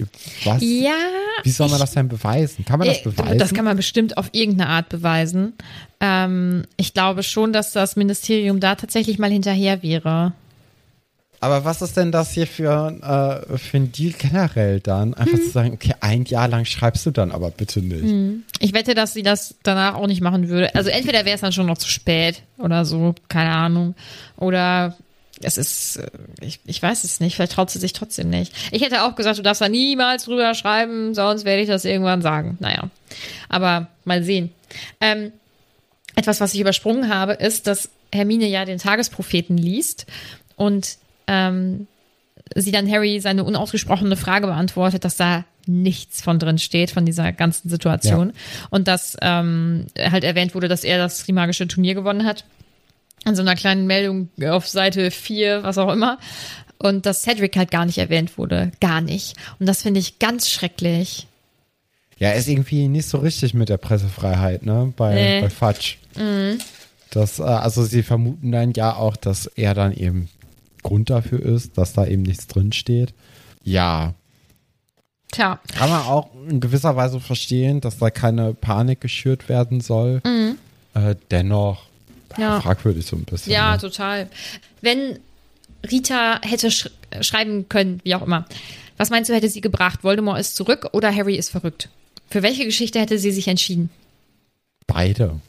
Was? Ja. Wie soll man ich- das denn beweisen? Kann man das Äh, beweisen? Das kann man bestimmt auf irgendeine Art beweisen. Ähm, ich glaube schon, dass das Ministerium da tatsächlich mal hinterher wäre. Aber was ist denn das hier für, äh, für ein Deal generell dann? Einfach Hm. zu sagen, okay, ein Jahr lang schreibst du dann aber bitte nicht. Ich wette, dass sie das danach auch nicht machen würde. Also entweder wäre es dann schon noch zu spät oder so, keine Ahnung. Oder es ist, äh, ich, ich weiß es nicht, vielleicht traut sie sich trotzdem nicht. Ich hätte auch gesagt, du darfst da niemals drüber schreiben, sonst werde ich das irgendwann sagen. Naja, aber mal sehen. Ähm, etwas, was ich übersprungen habe, ist, dass Hermine ja den Tagespropheten liest und ähm, sie dann Harry seine unausgesprochene Frage beantwortet, dass da nichts von drin steht, von dieser ganzen Situation. Und dass ähm, halt erwähnt wurde, dass er das Trimagische Turnier gewonnen hat. An so einer kleinen Meldung auf Seite 4, was auch immer. Und dass Cedric halt gar nicht erwähnt wurde. Gar nicht. Und das finde ich ganz schrecklich. Ja, ist irgendwie nicht so richtig mit der Pressefreiheit, ne? Bei, Nee. bei Fatsch. Das, äh, also sie vermuten dann ja auch, dass er dann eben Grund dafür ist, dass da eben nichts drin steht. Ja, Tja. kann man auch in gewisser Weise verstehen, dass da keine Panik geschürt werden soll. Äh, dennoch Mhm. Ja. fragwürdig so ein bisschen. Ja, ne? total. Wenn Rita hätte sch schreiben können, wie auch immer, was meinst du, hätte sie gebracht? Voldemort ist zurück oder Harry ist verrückt? Für welche Geschichte hätte sie sich entschieden? Beide.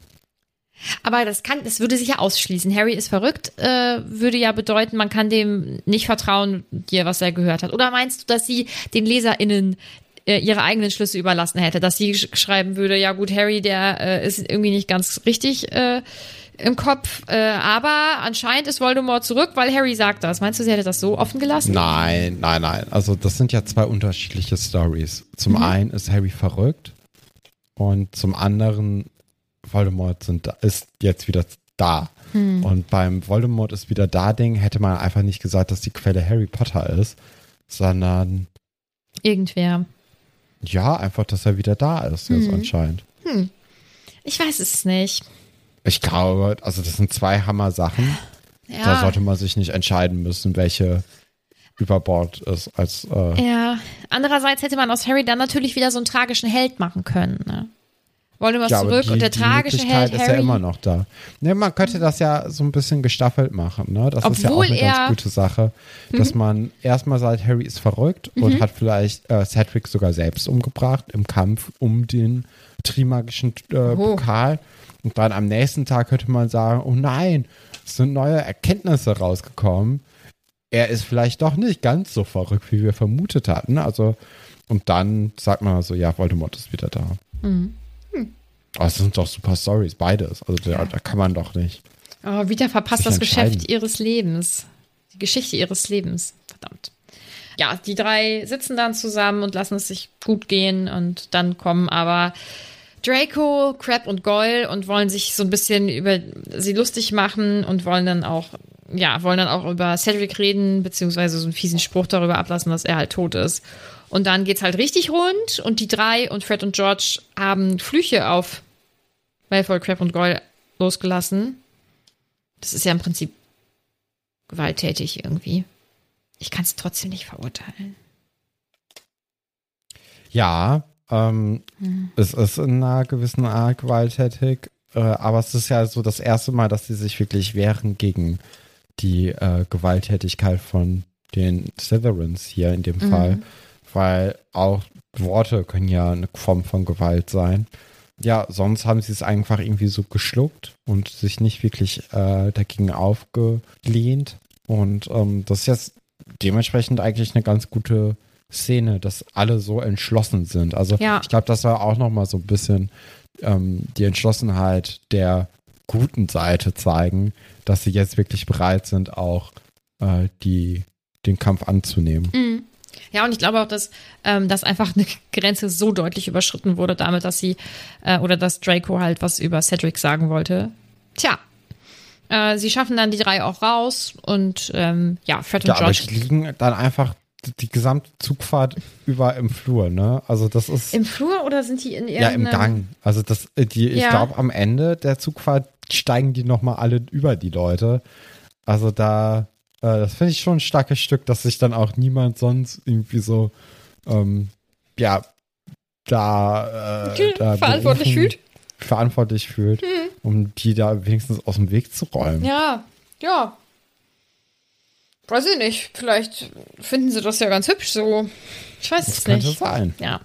Aber das kann, das würde sich ja ausschließen. Harry ist verrückt, äh, würde ja bedeuten, man kann dem nicht vertrauen, dir, was er gehört hat. Oder meinst du, dass sie den LeserInnen äh, ihre eigenen Schlüsse überlassen hätte, dass sie sch schreiben würde, ja gut, Harry, der äh, ist irgendwie nicht ganz richtig äh, im Kopf, äh, aber anscheinend ist Voldemort zurück, weil Harry sagt das. Meinst du, sie hätte das so offen gelassen? Nein, nein, nein. Also das sind ja zwei unterschiedliche Stories. Zum Mhm. einen ist Harry verrückt und zum anderen Voldemort sind, ist jetzt wieder da. Hm. Und beim Voldemort ist wieder da Ding hätte man einfach nicht gesagt, dass die Quelle Harry Potter ist, sondern Irgendwer. ja, einfach, dass er wieder da ist jetzt Mhm. anscheinend. Ich weiß es nicht. Ich glaube, also das sind zwei Hammer-Sachen. Ja. Da sollte man sich nicht entscheiden müssen, welche über Bord ist als äh, Ja, andererseits hätte man aus Harry dann natürlich wieder so einen tragischen Held machen können. Ne? Voldemort Ja, zurück die, und der tragische Held ist Harry. ja immer noch da. Ne, man könnte das ja so ein bisschen gestaffelt machen. Ne? Das ist ja auch Obwohl eine er- Mhm. ganz gute Sache, dass man erstmal sagt, Harry ist verrückt und hat vielleicht äh, Cedric sogar selbst umgebracht im Kampf um den Trimagischen äh, Oh. Pokal. Und dann am nächsten Tag könnte man sagen, oh nein, es sind neue Erkenntnisse rausgekommen. Er ist vielleicht doch nicht ganz so verrückt, wie wir vermutet hatten. Also, und dann sagt man so, ja, Voldemort ist wieder da. Mhm. Aber es sind doch super Stories, beides. Also da, da kann man doch nicht. Oh, Vita verpasst das Geschäft ihres Lebens. Die Geschichte ihres Lebens. Verdammt. Ja, die drei sitzen dann zusammen und lassen es sich gut gehen und dann kommen aber Draco, Crab und Goyle und wollen sich so ein bisschen über sie lustig machen und wollen dann auch, ja, wollen dann auch über Cedric reden, beziehungsweise so einen fiesen Spruch darüber ablassen, dass er halt tot ist. Und dann geht's halt richtig rund und die drei und Fred und George haben Flüche auf Malfoy, Crab und Goyle losgelassen. Das ist ja im Prinzip gewalttätig irgendwie. Ich kann es trotzdem nicht verurteilen. Ja, ähm, Hm. es ist in einer gewissen Art gewalttätig, äh, aber es ist ja so das erste Mal, dass sie sich wirklich wehren gegen die äh, Gewalttätigkeit von den Slytherins hier in dem Fall. Weil auch Worte können ja eine Form von Gewalt sein. Ja, sonst haben sie es einfach irgendwie so geschluckt und sich nicht wirklich äh, dagegen aufgelehnt. Und ähm, das ist jetzt dementsprechend eigentlich eine ganz gute Szene, dass alle so entschlossen sind. Also Ja. ich glaube, das war auch nochmal so ein bisschen ähm, die Entschlossenheit der guten Seite zeigen, dass sie jetzt wirklich bereit sind, auch äh, die, den Kampf anzunehmen. Mhm. Ja, und ich glaube auch, dass, ähm, dass einfach eine Grenze so deutlich überschritten wurde damit, dass sie äh, oder dass Draco halt was über Cedric sagen wollte. Tja. Äh, sie schaffen dann die drei auch raus und ähm, ja, Fred und Ja, aber George. die liegen dann einfach die- gesamte Zugfahrt über im Flur, ne? Also das ist Im Flur oder sind die in ja im irgendeinem- Gang. Also das, äh, die, ich Ja. glaube, am Ende der Zugfahrt steigen die nochmal alle über die Leute. Also da, äh, das finde ich schon ein starkes Stück, dass sich dann auch niemand sonst irgendwie so, ähm, ja, da, äh, da Verantwortlich berufen- fühlt? Verantwortlich fühlt, um die da wenigstens aus dem Weg zu räumen. Ja, ja. Weiß ich nicht. Vielleicht finden sie das ja ganz hübsch so. Ich weiß Das es könnte nicht. sein. Ja.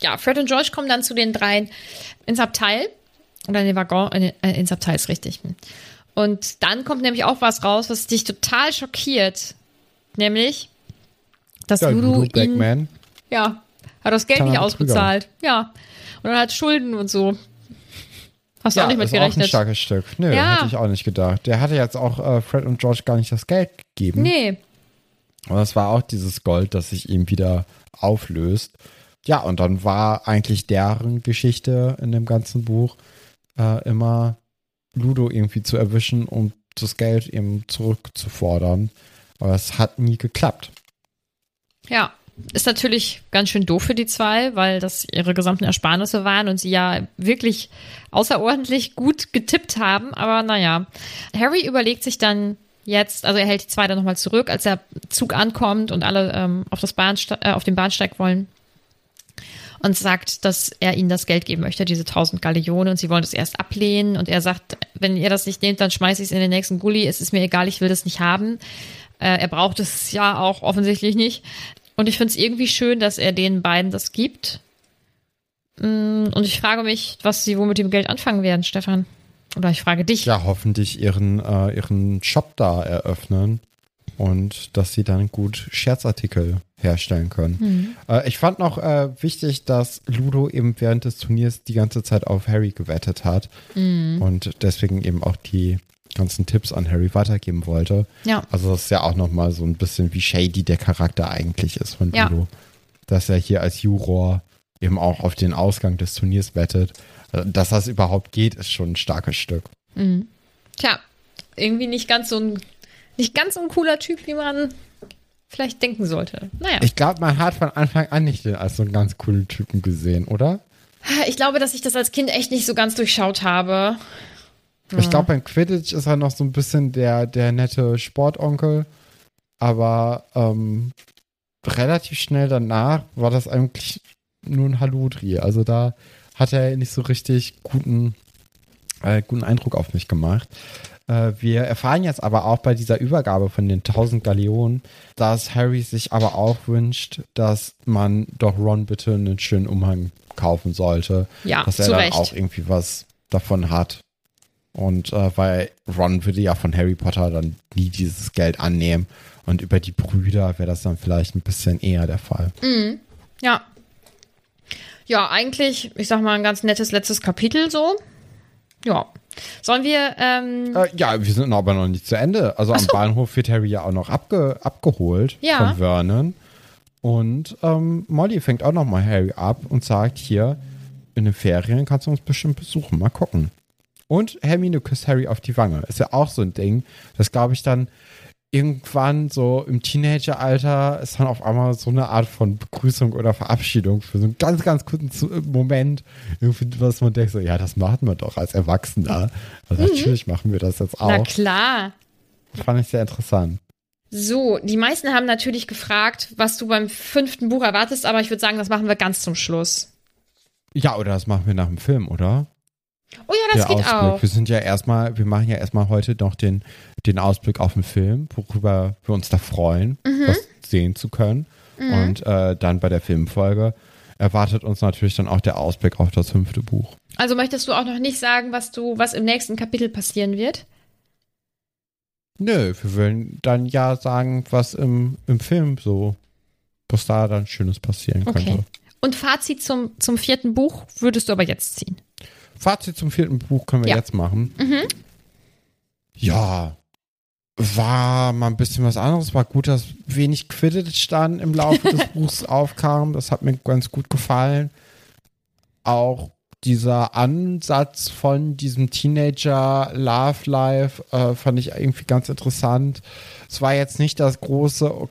Ja, Fred und George kommen dann zu den dreien ins Abteil. Oder in den Waggon, äh, ins Abteil ist richtig. Und dann kommt nämlich auch was raus, was dich total schockiert. Nämlich, dass Ja, Ludo Ludo ihn, Blackman. ja, hat das Geld nicht Betrüger. ausbezahlt. Ja. Und er hat Schulden und so. Hast du auch nicht mit ist auch ein gerechnet? starkes Stück. Nö, Ja. hätte ich auch nicht gedacht. Der hatte jetzt auch äh, Fred und George gar nicht das Geld gegeben. Nee. Aber es war auch dieses Gold, das sich ihm wieder auflöst. Ja, und dann war eigentlich deren Geschichte in dem ganzen Buch äh, immer Ludo irgendwie zu erwischen und das Geld eben zurückzufordern. Aber es hat nie geklappt. Ja, ist natürlich ganz schön doof für die zwei, weil das ihre gesamten Ersparnisse waren und sie ja wirklich außerordentlich gut getippt haben. Aber naja, Harry überlegt sich dann jetzt, also er hält die zwei dann nochmal zurück, als der Zug ankommt und alle ähm, auf, das Bahnste äh, auf den Bahnsteig wollen und sagt, dass er ihnen das Geld geben möchte, diese 1000 Galeonen und sie wollen das erst ablehnen und er sagt, wenn ihr das nicht nehmt, dann schmeiße ich es in den nächsten Gully, es ist mir egal, ich will das nicht haben. Äh, er braucht es ja auch offensichtlich nicht. Und ich finde es irgendwie schön, dass er den beiden das gibt. Mm, Und ich frage mich, was sie wohl mit dem Geld anfangen werden, Stefan. Oder ich frage dich. Ja, hoffentlich ihren, äh, ihren Shop da eröffnen und dass sie dann gut Scherzartikel herstellen können. Äh, ich fand noch äh, wichtig, dass Ludo eben während des Turniers die ganze Zeit auf Harry gewettet hat und deswegen eben auch die ganzen Tipps an Harry weitergeben wollte. Ja. Also das ist ja auch noch mal so ein bisschen wie shady der Charakter eigentlich ist von Ja. Ludo. Dass er hier als Juror eben auch auf den Ausgang des Turniers wettet. Äh, Dass das überhaupt geht, ist schon ein starkes Stück. Tja, irgendwie nicht ganz so ein, nicht ganz so ein cooler Typ, wie man vielleicht denken sollte. Naja. Ich glaube, man hat von Anfang an nicht den als so einen ganz coolen Typen gesehen, oder? Ich glaube, dass ich das als Kind echt nicht so ganz durchschaut habe. Ich glaube, beim Quidditch ist er noch so ein bisschen der, der nette Sportonkel, aber ähm, relativ schnell danach war das eigentlich nur ein Haludri. Also da hat er nicht so richtig guten, äh, guten Eindruck auf mich gemacht. Äh, wir erfahren jetzt aber auch bei dieser Übergabe von den 1000 Galeonen, dass Harry sich aber auch wünscht, dass man doch Ron bitte einen schönen Umhang kaufen sollte. Ja, dass er dann Recht. auch irgendwie was davon hat. Und äh, weil Ron würde ja von Harry Potter dann nie dieses Geld annehmen. Und über die Brüder wäre das dann vielleicht ein bisschen eher der Fall. Ja. Ja, eigentlich, ich sag mal, ein ganz nettes letztes Kapitel so. Ja. Sollen wir, ähm, Äh, ja, wir sind aber noch nicht zu Ende. Also am Bahnhof wird Harry ja auch noch abge abgeholt Ja. von Vernon. Und ähm, Molly fängt auch noch mal Harry ab und sagt hier, in den Ferien kannst du uns bestimmt besuchen. Mal gucken. Und Hermine küsst Harry auf die Wange. Ist ja auch so ein Ding. Das glaube ich dann irgendwann so im Teenageralter ist dann auf einmal so eine Art von Begrüßung oder Verabschiedung für so einen ganz, ganz kurzen Zu- Moment. Irgendwie, was man denkt so, ja, das macht man doch als Erwachsener. Also natürlich machen wir das jetzt Mhm. na auch. klar. Fand ich sehr interessant. So, die meisten haben natürlich gefragt, was du beim fünften Buch erwartest, aber ich würde sagen, das machen wir ganz zum Schluss. Ja, oder das machen wir nach dem Film, oder? Oh ja, das Der geht Ausblick. auch. Wir sind ja erstmal, wir machen ja erstmal heute noch den, den Ausblick auf den Film, worüber wir uns da freuen, Mhm. was sehen zu können. Und äh, dann bei der Filmfolge erwartet uns natürlich dann auch der Ausblick auf das fünfte Buch. Also möchtest du auch noch nicht sagen, was du, was im nächsten Kapitel passieren wird? Nö, wir wollen dann ja sagen, was im, im Film so, was da dann Schönes passieren Okay. könnte. Und Fazit zum, zum vierten Buch würdest du aber jetzt ziehen. Fazit zum vierten Buch können wir Ja. jetzt machen. Ja, war mal ein bisschen was anderes. War gut, dass wenig Quidditch dann im Laufe des Buchs aufkam. Das hat mir ganz gut gefallen. Auch dieser Ansatz von diesem Teenager Love Life äh, fand ich irgendwie ganz interessant. Es war jetzt nicht das große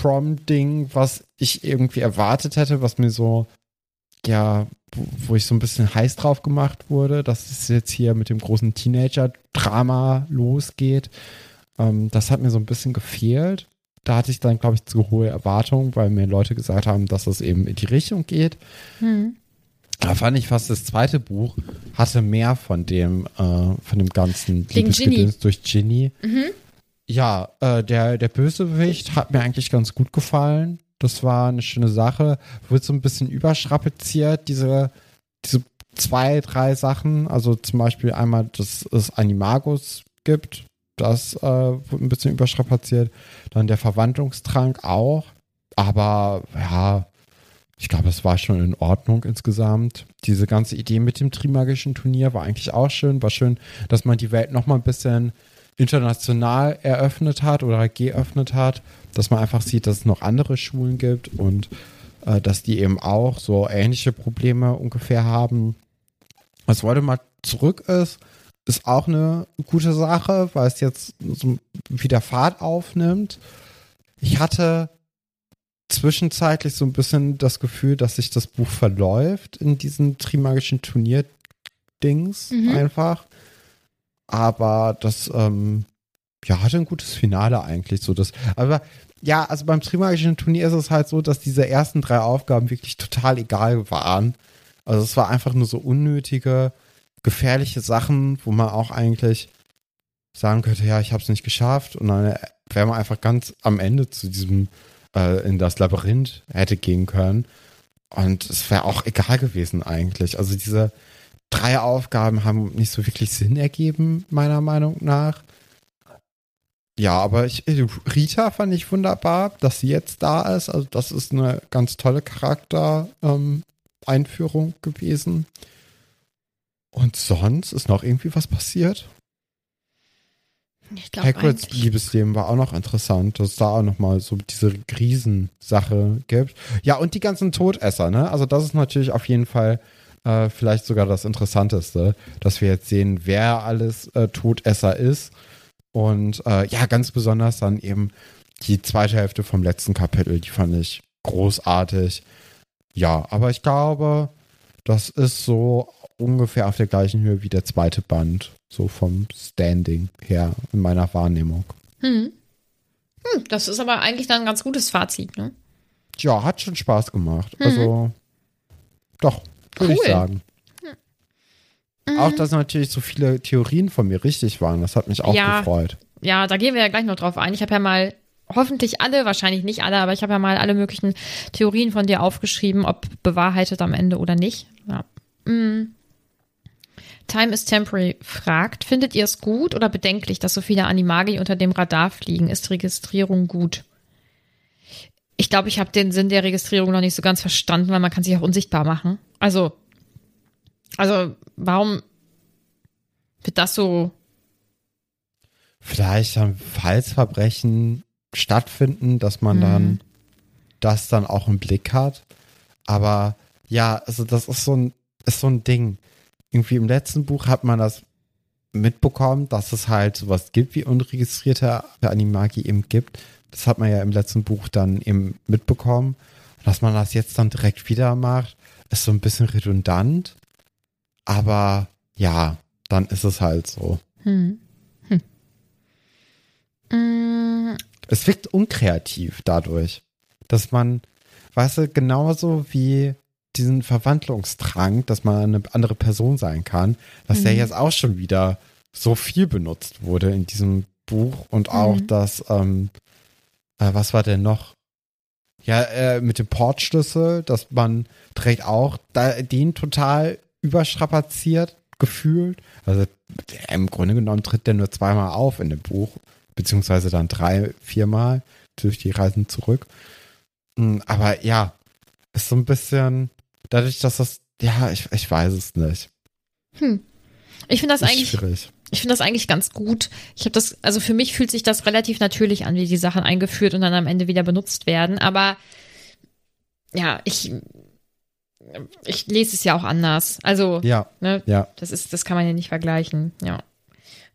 Prom-Ding, was ich irgendwie erwartet hätte, was mir so, ja, wo, ich so ein bisschen heiß drauf gemacht wurde, dass es jetzt hier mit dem großen Teenager-Drama losgeht. Ähm, das hat mir so ein bisschen gefehlt. Da hatte ich dann, glaube ich, zu hohe Erwartungen, weil mir Leute gesagt haben, dass es eben in die Richtung geht. Da fand ich fast das zweite Buch hatte mehr von dem, äh, von dem ganzen. Liebesgedöns durch Ginny. Ja, äh, der, der Bösewicht hat mir eigentlich ganz gut gefallen. Das war eine schöne Sache. Wird so ein bisschen überstrapaziert, diese, diese zwei, drei Sachen. Also zum Beispiel einmal, dass es Animagus gibt. Das äh, wird ein bisschen überstrapaziert. Dann der Verwandlungstrank auch. Aber ja, ich glaube, es war schon in Ordnung insgesamt. Diese ganze Idee mit dem Trimagischen Turnier war eigentlich auch schön. War schön, dass man die Welt noch mal ein bisschen international eröffnet hat oder geöffnet hat. Dass man einfach sieht, dass es noch andere Schulen gibt und äh, dass die eben auch so ähnliche Probleme ungefähr haben. Was Voldemort zurück ist, ist auch eine gute Sache, weil es jetzt so wieder Fahrt aufnimmt. Ich hatte zwischenzeitlich so ein bisschen das Gefühl, dass sich das Buch verläuft in diesen Trimagischen Turnier-Dings einfach. Aber das, ähm, ja, hatte ein gutes Finale eigentlich. So das, aber ja, also beim Trimagischen Turnier ist es halt so, dass diese ersten drei Aufgaben wirklich total egal waren. Also es war einfach nur so unnötige, gefährliche Sachen, wo man auch eigentlich sagen könnte, ja, ich habe es nicht geschafft. Und dann wäre man einfach ganz am Ende zu diesem, äh, in das Labyrinth hätte gehen können. Und es wäre auch egal gewesen eigentlich. Also diese drei Aufgaben haben nicht so wirklich Sinn ergeben, meiner Meinung nach. Ja, aber ich, Rita fand ich wunderbar, dass sie jetzt da ist. Also das ist eine ganz tolle Charakter-Einführung gewesen. Und sonst ist noch irgendwie was passiert. Ich glaube Hagrids. Liebesleben war auch noch interessant, dass es da auch nochmal so diese Riesensache gibt. Ja, und die ganzen Todesser, ne? Also das ist natürlich auf jeden Fall äh, vielleicht sogar das Interessanteste, dass wir jetzt sehen, wer alles äh, Todesser ist. Und äh, ja, ganz besonders dann eben die zweite Hälfte vom letzten Kapitel, die fand ich großartig. Ja, aber ich glaube, das ist so ungefähr auf der gleichen Höhe wie der zweite Band, so vom Standing her in meiner Wahrnehmung. Hm, das ist aber eigentlich dann ein ganz gutes Fazit, ne? Ja, hat schon Spaß gemacht. Also, doch, würde ich sagen. Auch, dass natürlich so viele Theorien von mir richtig waren, das hat mich auch Ja. gefreut. Ja, da gehen wir ja gleich noch drauf ein. Ich habe ja mal hoffentlich alle, wahrscheinlich nicht alle, aber ich habe ja mal alle möglichen Theorien von dir aufgeschrieben, ob bewahrheitet am Ende oder nicht. Ja. Mm. Time is Temporary fragt, findet ihr es gut oder bedenklich, dass so viele Animagi unter dem Radar fliegen? Ist Registrierung gut? Ich glaube, ich habe den Sinn der Registrierung noch nicht so ganz verstanden, weil man kann sich auch unsichtbar machen. Also, also warum wird das so Vielleicht dann Falsverbrechen stattfinden, dass man dann das dann auch im Blick hat. Aber ja, also das ist so ein, ist so ein Ding. Irgendwie im letzten Buch hat man das mitbekommen, dass es halt sowas gibt wie unregistrierte Animagi eben gibt. Das hat man ja im letzten Buch dann eben mitbekommen. Dass man das jetzt dann direkt wieder macht, ist so ein bisschen redundant. Aber ja, dann ist es halt so. Hm. Hm. Mm, Es wirkt unkreativ dadurch, dass man, weißt du, genauso wie diesen Verwandlungsdrang, dass man eine andere Person sein kann, dass der jetzt auch schon wieder so viel benutzt wurde in diesem Buch und auch, dass, ähm, äh, was war denn noch? Ja, äh, mit dem Portschlüssel, dass man direkt auch da, den total überstrapaziert gefühlt. Also im Grunde genommen tritt der nur zweimal auf in dem Buch, beziehungsweise dann drei, viermal durch die Reisen zurück. Hm, Aber ja, ist so ein bisschen, dadurch, dass das, ja, ich, ich weiß es nicht. Ich finde das Ist eigentlich, schwierig. Ich finde das eigentlich ganz gut. Ich habe das, also für mich fühlt sich das relativ natürlich an, wie die Sachen eingeführt und dann am Ende wieder benutzt werden. Aber ja, ich, ich lese es ja auch anders. Also, Ja, ne, ja. das ist, das kann man ja nicht vergleichen. Ja.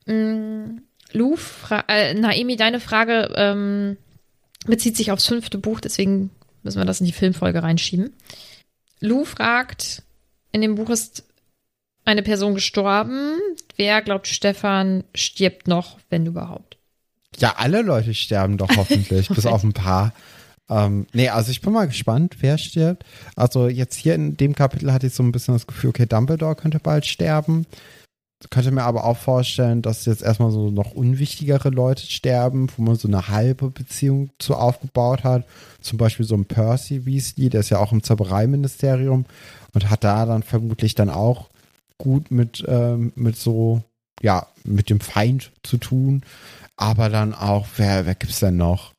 Mm, Lou, fra äh, Naemi, deine Frage ähm, bezieht sich aufs fünfte Buch, deswegen müssen wir das in die Filmfolge reinschieben. Lou fragt, in dem Buch ist eine Person gestorben. Wer glaubt, Stefan stirbt noch, wenn überhaupt? Ja, alle Leute sterben doch hoffentlich, bis auf ein paar. Ähm, nee, also ich bin mal gespannt, wer stirbt. Also jetzt hier in dem Kapitel hatte ich so ein bisschen das Gefühl, okay, Dumbledore könnte bald sterben. Könnte mir aber auch vorstellen, dass jetzt erstmal so noch unwichtigere Leute sterben, wo man so eine halbe Beziehung zu aufgebaut hat. Zum Beispiel so ein Percy Weasley, der ist ja auch im Zaubereiministerium und hat da dann vermutlich dann auch gut mit, ähm, mit so, ja, mit dem Feind zu tun. Aber dann auch, wer, wer gibt's denn noch?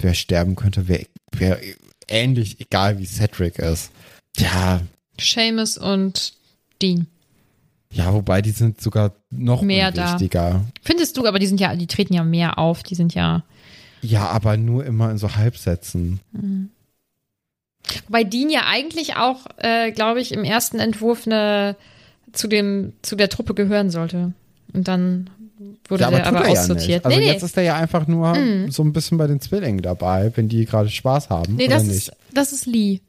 Wer sterben könnte, wer, wer ähnlich, egal wie Cedric ist. Ja, Seamus und Dean. ja, wobei die sind sogar noch Mehr da. unwichtiger. Findest du, aber die sind ja, die treten ja mehr auf, die sind ja. Ja, aber nur immer in so Halbsätzen. Wobei Dean ja eigentlich auch, äh, glaube ich, im ersten Entwurf eine, zu, dem, zu der Truppe gehören sollte. Und dann wurde ja, aber der aber er ja aussortiert. nicht. Also nee, jetzt nee. ist er ja einfach nur so ein bisschen bei den Zwillingen dabei, wenn die gerade Spaß haben. nee oder das, nicht? ist, das ist Lee.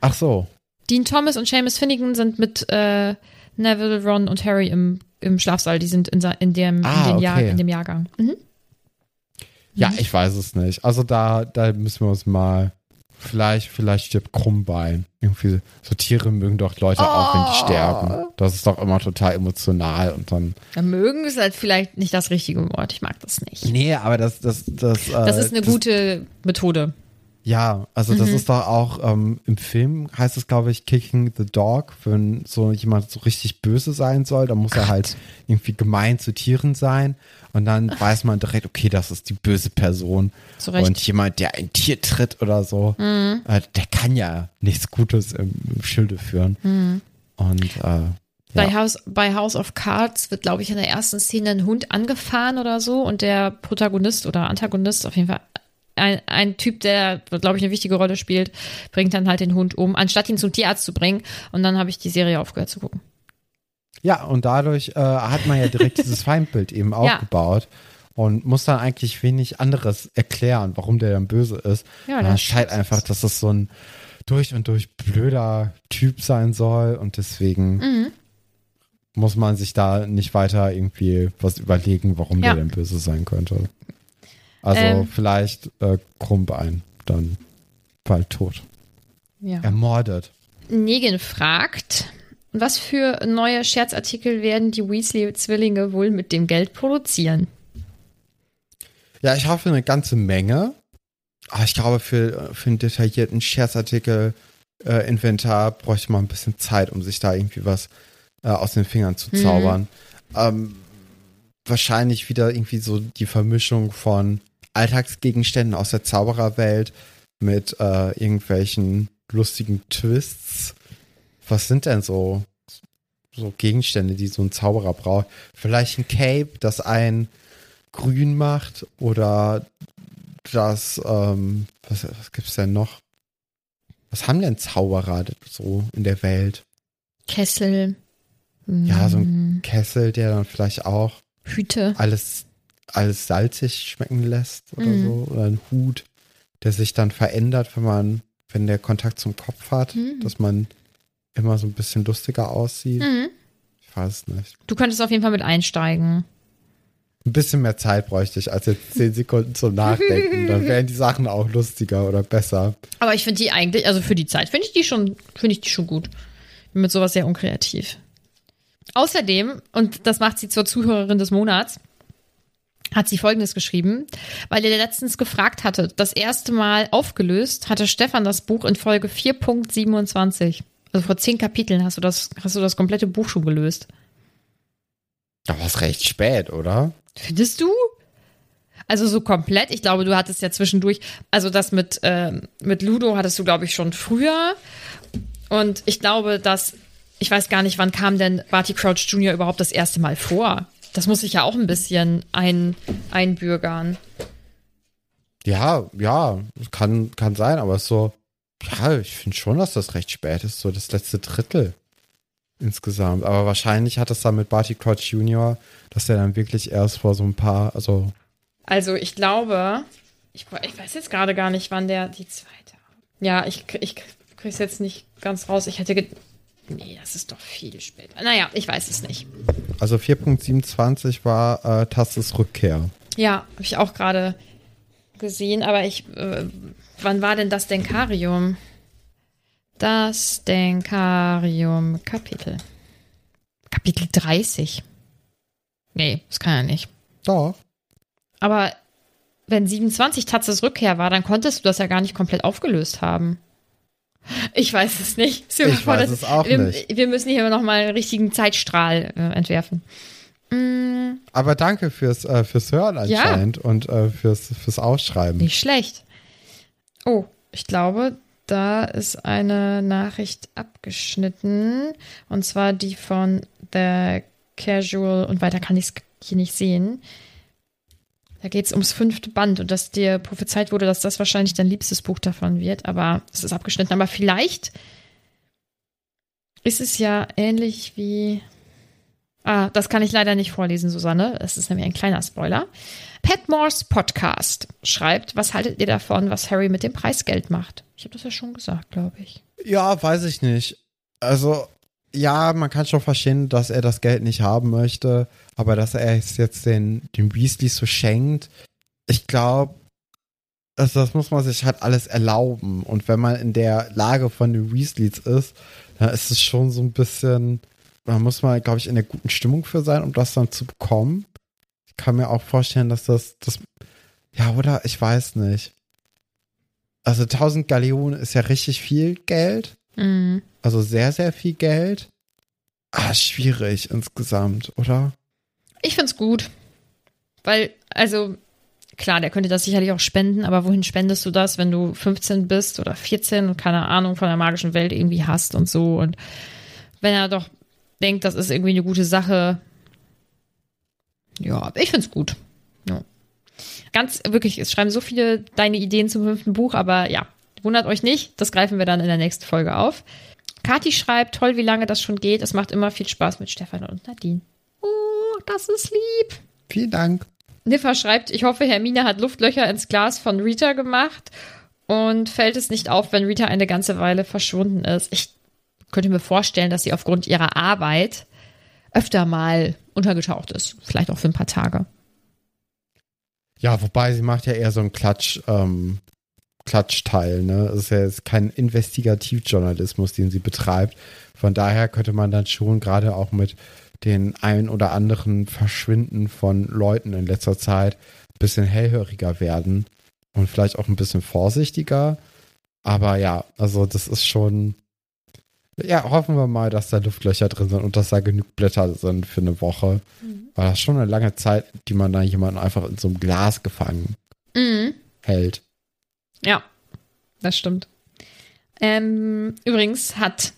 Ach so. Dean Thomas und Seamus Finnegan sind mit äh, Neville, Ron und Harry im, im Schlafsaal. Die sind in, in, dem, Ah, in, den Jahr, okay. in dem Jahrgang. Mhm. Ja, ich weiß es nicht. Also da, da müssen wir uns mal. Vielleicht, vielleicht stirbt Krummbein. Irgendwie so Tiere mögen doch Leute auch, wenn Oh. die sterben. Das ist doch immer total emotional und dann. Ja, mögen ist halt vielleicht nicht das richtige Wort. Ich mag das nicht. Nee, aber das, das, das. Das äh, ist eine gute Methode. Ja, also das Mhm. ist doch auch ähm, im Film heißt es, glaube ich, Kicking the Dog, wenn so jemand so richtig böse sein soll, dann muss er halt irgendwie gemein zu Tieren sein und dann weiß man direkt, okay, das ist die böse Person. Zu Recht. Mhm. Und jemand, der ein Tier tritt oder so, äh, der kann ja nichts Gutes im, im Schilde führen. Mhm. Und äh, Bei, ja. House, bei House of Cards wird, glaube ich, in der ersten Szene ein Hund angefahren oder so und der Protagonist oder Antagonist, auf jeden Fall ein, ein Typ, der, glaube ich, eine wichtige Rolle spielt, bringt dann halt den Hund um, anstatt ihn zum Tierarzt zu bringen. Und dann habe ich die Serie aufgehört zu gucken. Ja, und dadurch äh, hat man ja direkt dieses Feindbild eben aufgebaut und muss dann eigentlich wenig anderes erklären, warum der dann böse ist. Ja, das- scheint einfach, dass das so ein durch und durch blöder Typ sein soll und deswegen Mhm. muss man sich da nicht weiter irgendwie was überlegen, warum Ja. der denn böse sein könnte. Also Ähm. vielleicht äh, Krummbein dann bald tot. Ja. Ermordet. Negan fragt, was für neue Scherzartikel werden die Weasley-Zwillinge wohl mit dem Geld produzieren? Ja, ich hoffe eine ganze Menge. Aber ich glaube, für, für einen detaillierten Scherzartikel äh, Inventar bräuchte man ein bisschen Zeit, um sich da irgendwie was äh, aus den Fingern zu zaubern. Ähm, wahrscheinlich wieder irgendwie so die Vermischung von Alltagsgegenständen aus der Zaubererwelt mit äh, irgendwelchen lustigen Twists. Was sind denn so, so Gegenstände, die so ein Zauberer braucht? Vielleicht ein Cape, das einen grün macht oder das, ähm, was, was gibt's denn noch? Was haben denn Zauberer so in der Welt? Kessel. Ja, so ein Kessel, der dann vielleicht auch Hüte. alles, alles salzig schmecken lässt oder Mhm. so. Oder ein Hut, der sich dann verändert, wenn man, wenn der Kontakt zum Kopf hat, Mhm. dass man immer so ein bisschen lustiger aussieht. Mhm. Ich weiß es nicht. Du könntest auf jeden Fall mit einsteigen. Ein bisschen mehr Zeit bräuchte ich als jetzt zehn Sekunden zum Nachdenken. Dann wären die Sachen auch lustiger oder besser. Aber ich finde die eigentlich, also für die Zeit finde ich die schon, finde ich die schon gut. Bin mit sowas sehr unkreativ. Außerdem, und das macht sie zur Zuhörerin des Monats, hat sie folgendes geschrieben, weil ihr letztens gefragt hatte, das erste Mal aufgelöst hatte Stefan das Buch in Folge 4.27. Also vor zehn Kapiteln hast du das, hast du das komplette Buch schon gelöst. Da war es recht spät, oder? Findest du? Also so komplett. Ich glaube, du hattest ja zwischendurch, also das mit, ähm, mit Ludo hattest du, glaube ich, schon früher. Und ich glaube, dass, ich weiß gar nicht, wann kam denn Barty Crouch Jr. überhaupt das erste Mal vor? Das muss ich ja auch ein bisschen ein, einbürgern. Ja, ja, kann, kann sein, aber es ist so, ja, ich finde schon, dass das recht spät ist, so das letzte Drittel insgesamt. Aber wahrscheinlich hat es dann mit Barty Crouch Jr., dass der dann wirklich erst vor so ein paar, also. Also ich glaube, ich, ich weiß jetzt gerade gar nicht, wann der die zweite. Ja, ich, ich kriege es jetzt nicht ganz raus. Ich hätte. Nee, das ist doch viel später. Naja, ich weiß es nicht. Also 4.27 war äh, Tastes Rückkehr. Ja, habe ich auch gerade gesehen, aber ich. Äh, wann war denn das Denkarium? Das Denkarium Kapitel. Kapitel 30. Nee, das kann ja nicht. Doch. Aber wenn 27 Tatzes Rückkehr war, dann konntest du das ja gar nicht komplett aufgelöst haben. Ich weiß es nicht. Ich weiß es auch wir, nicht. Wir müssen hier nochmal einen richtigen Zeitstrahl äh, entwerfen. Mm, Aber danke fürs, äh, fürs Hören anscheinend und äh, fürs, fürs Aufschreiben. nicht schlecht. Oh, ich glaube, da ist eine Nachricht abgeschnitten. Und zwar die von The Casual. Und weiter kann ich es hier nicht sehen. Da geht es ums fünfte Band und dass dir prophezeit wurde, dass das wahrscheinlich dein liebstes Buch davon wird. Aber es ist abgeschnitten. Aber vielleicht ist es ja ähnlich wie. Ah, das kann ich leider nicht vorlesen, Susanne. Es ist nämlich ein kleiner Spoiler. Petmores Podcast schreibt, was haltet ihr davon, was Harry mit dem Preisgeld macht? Ich habe das ja schon gesagt, glaube ich. Ja, weiß ich nicht. Also, ja, man kann schon verstehen, dass er das Geld nicht haben möchte, aber dass er es jetzt den, den Weasleys so schenkt, ich glaube, also das muss man sich halt alles erlauben. Und wenn man in der Lage von den Weasleys ist, dann ist es schon so ein bisschen, da muss man, glaube ich, in der guten Stimmung für sein, um das dann zu bekommen. Ich kann mir auch vorstellen, dass das, das, ja, oder? Ich weiß nicht. Also 1000 Galeonen ist ja richtig viel Geld. Mhm. Also sehr, sehr viel Geld. Ah, schwierig insgesamt, oder? Ich find's gut. Weil, also, klar, der könnte das sicherlich auch spenden, aber wohin spendest du das, wenn du 15 bist oder 14 und keine Ahnung von der magischen Welt irgendwie hast und so? Und wenn er doch denkt, das ist irgendwie eine gute Sache, ja, ich find's gut. Ja. Ganz wirklich, es schreiben so viele deine Ideen zum fünften Buch, aber ja, wundert euch nicht, das greifen wir dann in der nächsten Folge auf. Kathi schreibt, toll, wie lange das schon geht. Es macht immer viel Spaß mit Stefan und Nadine. Oh, das ist lieb. Vielen Dank. Niffer schreibt, ich hoffe, Hermine hat Luftlöcher ins Glas von Rita gemacht und fällt es nicht auf, wenn Rita eine ganze Weile verschwunden ist. Ich könnte mir vorstellen, dass sie aufgrund ihrer Arbeit öfter mal untergetaucht ist. Vielleicht auch für ein paar Tage. Ja, wobei sie macht ja eher so einen Klatsch, ähm, Klatschteil, ne? Es ist ja jetzt kein Investigativjournalismus, den sie betreibt. Von daher könnte man dann schon gerade auch mit den ein oder anderen Verschwinden von Leuten in letzter Zeit ein bisschen hellhöriger werden und vielleicht auch ein bisschen vorsichtiger. Aber ja, also das ist schon. Ja, hoffen wir mal, dass da Luftlöcher drin sind und dass da genug Blätter sind für eine Woche. Mhm. Weil das schon eine lange Zeit, die man da jemanden einfach in so einem Glas gefangen Mhm. hält. Ja, das stimmt. Ähm, übrigens hat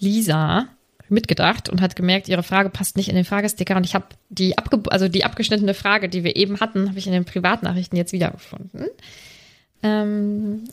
Lisa mitgedacht und hat gemerkt, ihre Frage passt nicht in den Fragesticker und ich habe die also die abgeschnittene Frage, die wir eben hatten, habe ich in den Privatnachrichten jetzt wiedergefunden. Ähm,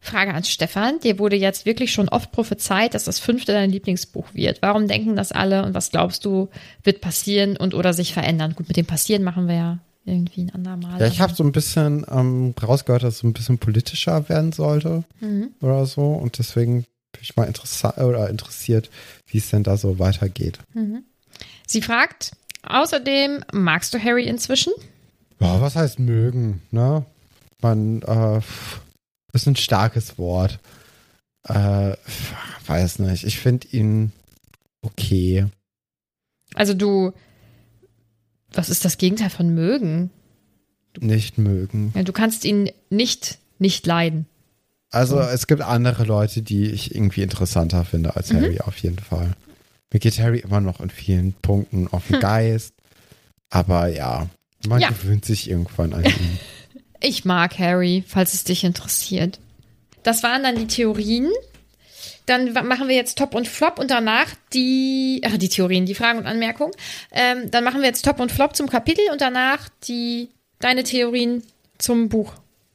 Frage an Stefan. Dir wurde jetzt wirklich schon oft prophezeit, dass das fünfte dein Lieblingsbuch wird. Warum denken das alle und was glaubst du, wird passieren und oder sich verändern? Gut, mit dem Passieren machen wir ja irgendwie ein andermal. Ja, ich habe so ein bisschen ähm, rausgehört, dass es so ein bisschen politischer werden sollte Mhm. oder so. Und deswegen bin ich mal interessa oder interessiert, wie es denn da so weitergeht. Sie fragt außerdem, magst du Harry inzwischen? Ja, was heißt mögen, ne? Man, äh, ist ein starkes Wort. Äh, weiß nicht. Ich finde ihn okay. Also du, was ist das Gegenteil von mögen? nicht mögen. Ja, du kannst ihn nicht nicht leiden. Also es gibt andere Leute, die ich irgendwie interessanter finde als Harry auf jeden Fall. Mir geht Harry immer noch in vielen Punkten auf den Geist. Aber ja, man Ja. gewöhnt sich irgendwann an ihn. Ich mag Harry, falls es dich interessiert. Das waren dann die Theorien. Dann machen wir jetzt Top und Flop und danach die, ach, die Theorien, die Fragen und Anmerkungen. Ähm, dann machen wir jetzt Top und Flop zum Kapitel und danach die, deine Theorien zum Buch.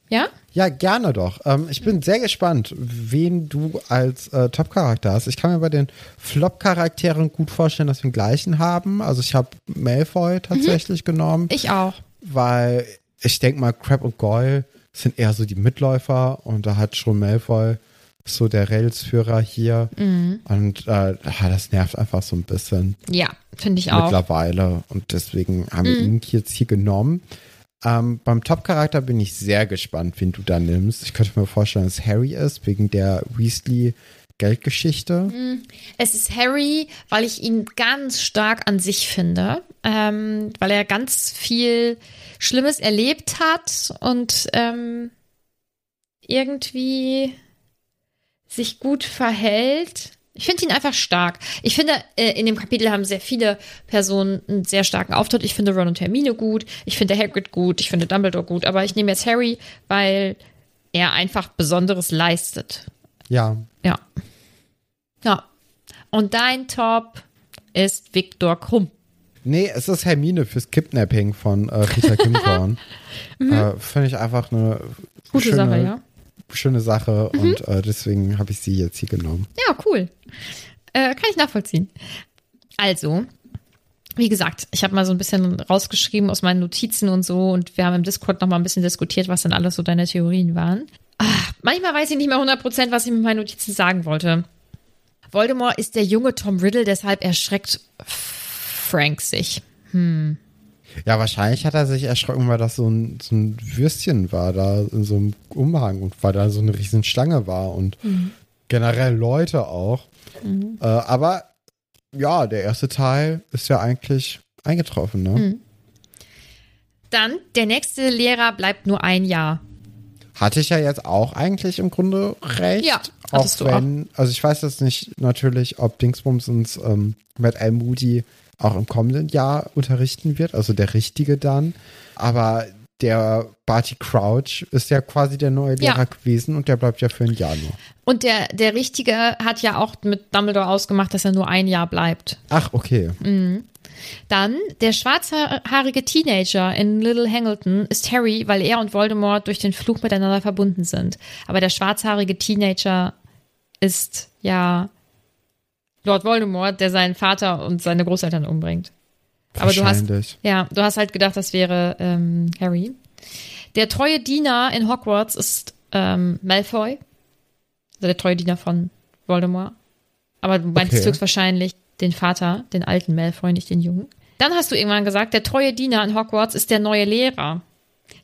Ja? Ja, gerne doch. Ähm, ich bin sehr gespannt, wen du als äh, Top-Charakter hast. Ich kann mir bei den Flop-Charakteren gut vorstellen, dass wir den gleichen haben. Also ich habe Malfoy tatsächlich genommen, Ich auch. weil ich denke mal, Crab und Goyle sind eher so die Mitläufer und da hat schon Malfoy so der Railsführer hier. Und äh, ah, das nervt einfach so ein bisschen Ja, finde ich auch. mittlerweile. Und deswegen haben wir ihn jetzt hier genommen. Ähm, beim Top-Charakter bin ich sehr gespannt, wen du da nimmst. Ich könnte mir vorstellen, dass Harry ist, wegen der Weasley-Geldgeschichte. Es ist Harry, weil ich ihn ganz stark an sich finde, ähm, weil er ganz viel Schlimmes erlebt hat und ähm, irgendwie sich gut verhält. Ich finde ihn einfach stark. Ich finde, äh, in dem Kapitel haben sehr viele Personen einen sehr starken Auftritt. Ich finde Ron und Hermine gut. Ich finde Hagrid gut. Ich finde Dumbledore gut. Aber ich nehme jetzt Harry, weil er einfach Besonderes leistet. Ja, Ja. Ja. Und dein Top ist Viktor Krumm. Nee, es ist Hermine fürs Kidnapping von äh, Rita Kimcorn. äh, Finde ich einfach eine Mhm. Gute schöne, Sache, ja. Mhm. schöne Sache und äh, deswegen habe ich sie jetzt hier genommen. Ja, cool. Äh, kann ich nachvollziehen. Also, wie gesagt, ich habe mal so ein bisschen rausgeschrieben aus meinen Notizen und so und wir haben im Discord noch mal ein bisschen diskutiert, was denn alles so deine Theorien waren. Ach, manchmal weiß ich nicht mehr 100%, was ich mit meinen Notizen sagen wollte. Voldemort ist der junge Tom Riddle, deshalb erschreckt Frank sich. Ja, wahrscheinlich hat er sich erschrocken, weil das so ein, so ein Würstchen war da in so einem Umhang und weil da so eine riesen Schlange war und generell Leute auch. Äh, aber ja, der erste Teil ist ja eigentlich eingetroffen, ne? Dann, der nächste Lehrer bleibt nur ein Jahr. Hatte ich ja jetzt auch eigentlich im Grunde recht. Ja, auch wenn, also ich weiß jetzt nicht natürlich, ob Dingsbumsens ähm, Matt L. Moody auch im kommenden Jahr unterrichten wird, also der richtige dann. Aber der Barty Crouch ist ja quasi der neue Ja. Lehrer gewesen und der bleibt ja für ein Jahr nur. Und der, der Richtige hat ja auch mit Dumbledore ausgemacht, dass er nur ein Jahr bleibt. Ach, okay. Dann, der schwarzhaarige Teenager in Little Hangleton ist Harry, weil er und Voldemort durch den Fluch miteinander verbunden sind. Aber der schwarzhaarige Teenager ist ja Lord Voldemort, der seinen Vater und seine Großeltern umbringt. Aber du hast, ja, du hast halt gedacht, das wäre ähm, Harry. Der treue Diener in Hogwarts ist ähm, Malfoy. Also der treue Diener von Voldemort. Aber du meinst Okay. höchstwahrscheinlich den Vater, den alten Malfoy, nicht den jungen. Dann hast du irgendwann gesagt, der treue Diener in Hogwarts ist der neue Lehrer.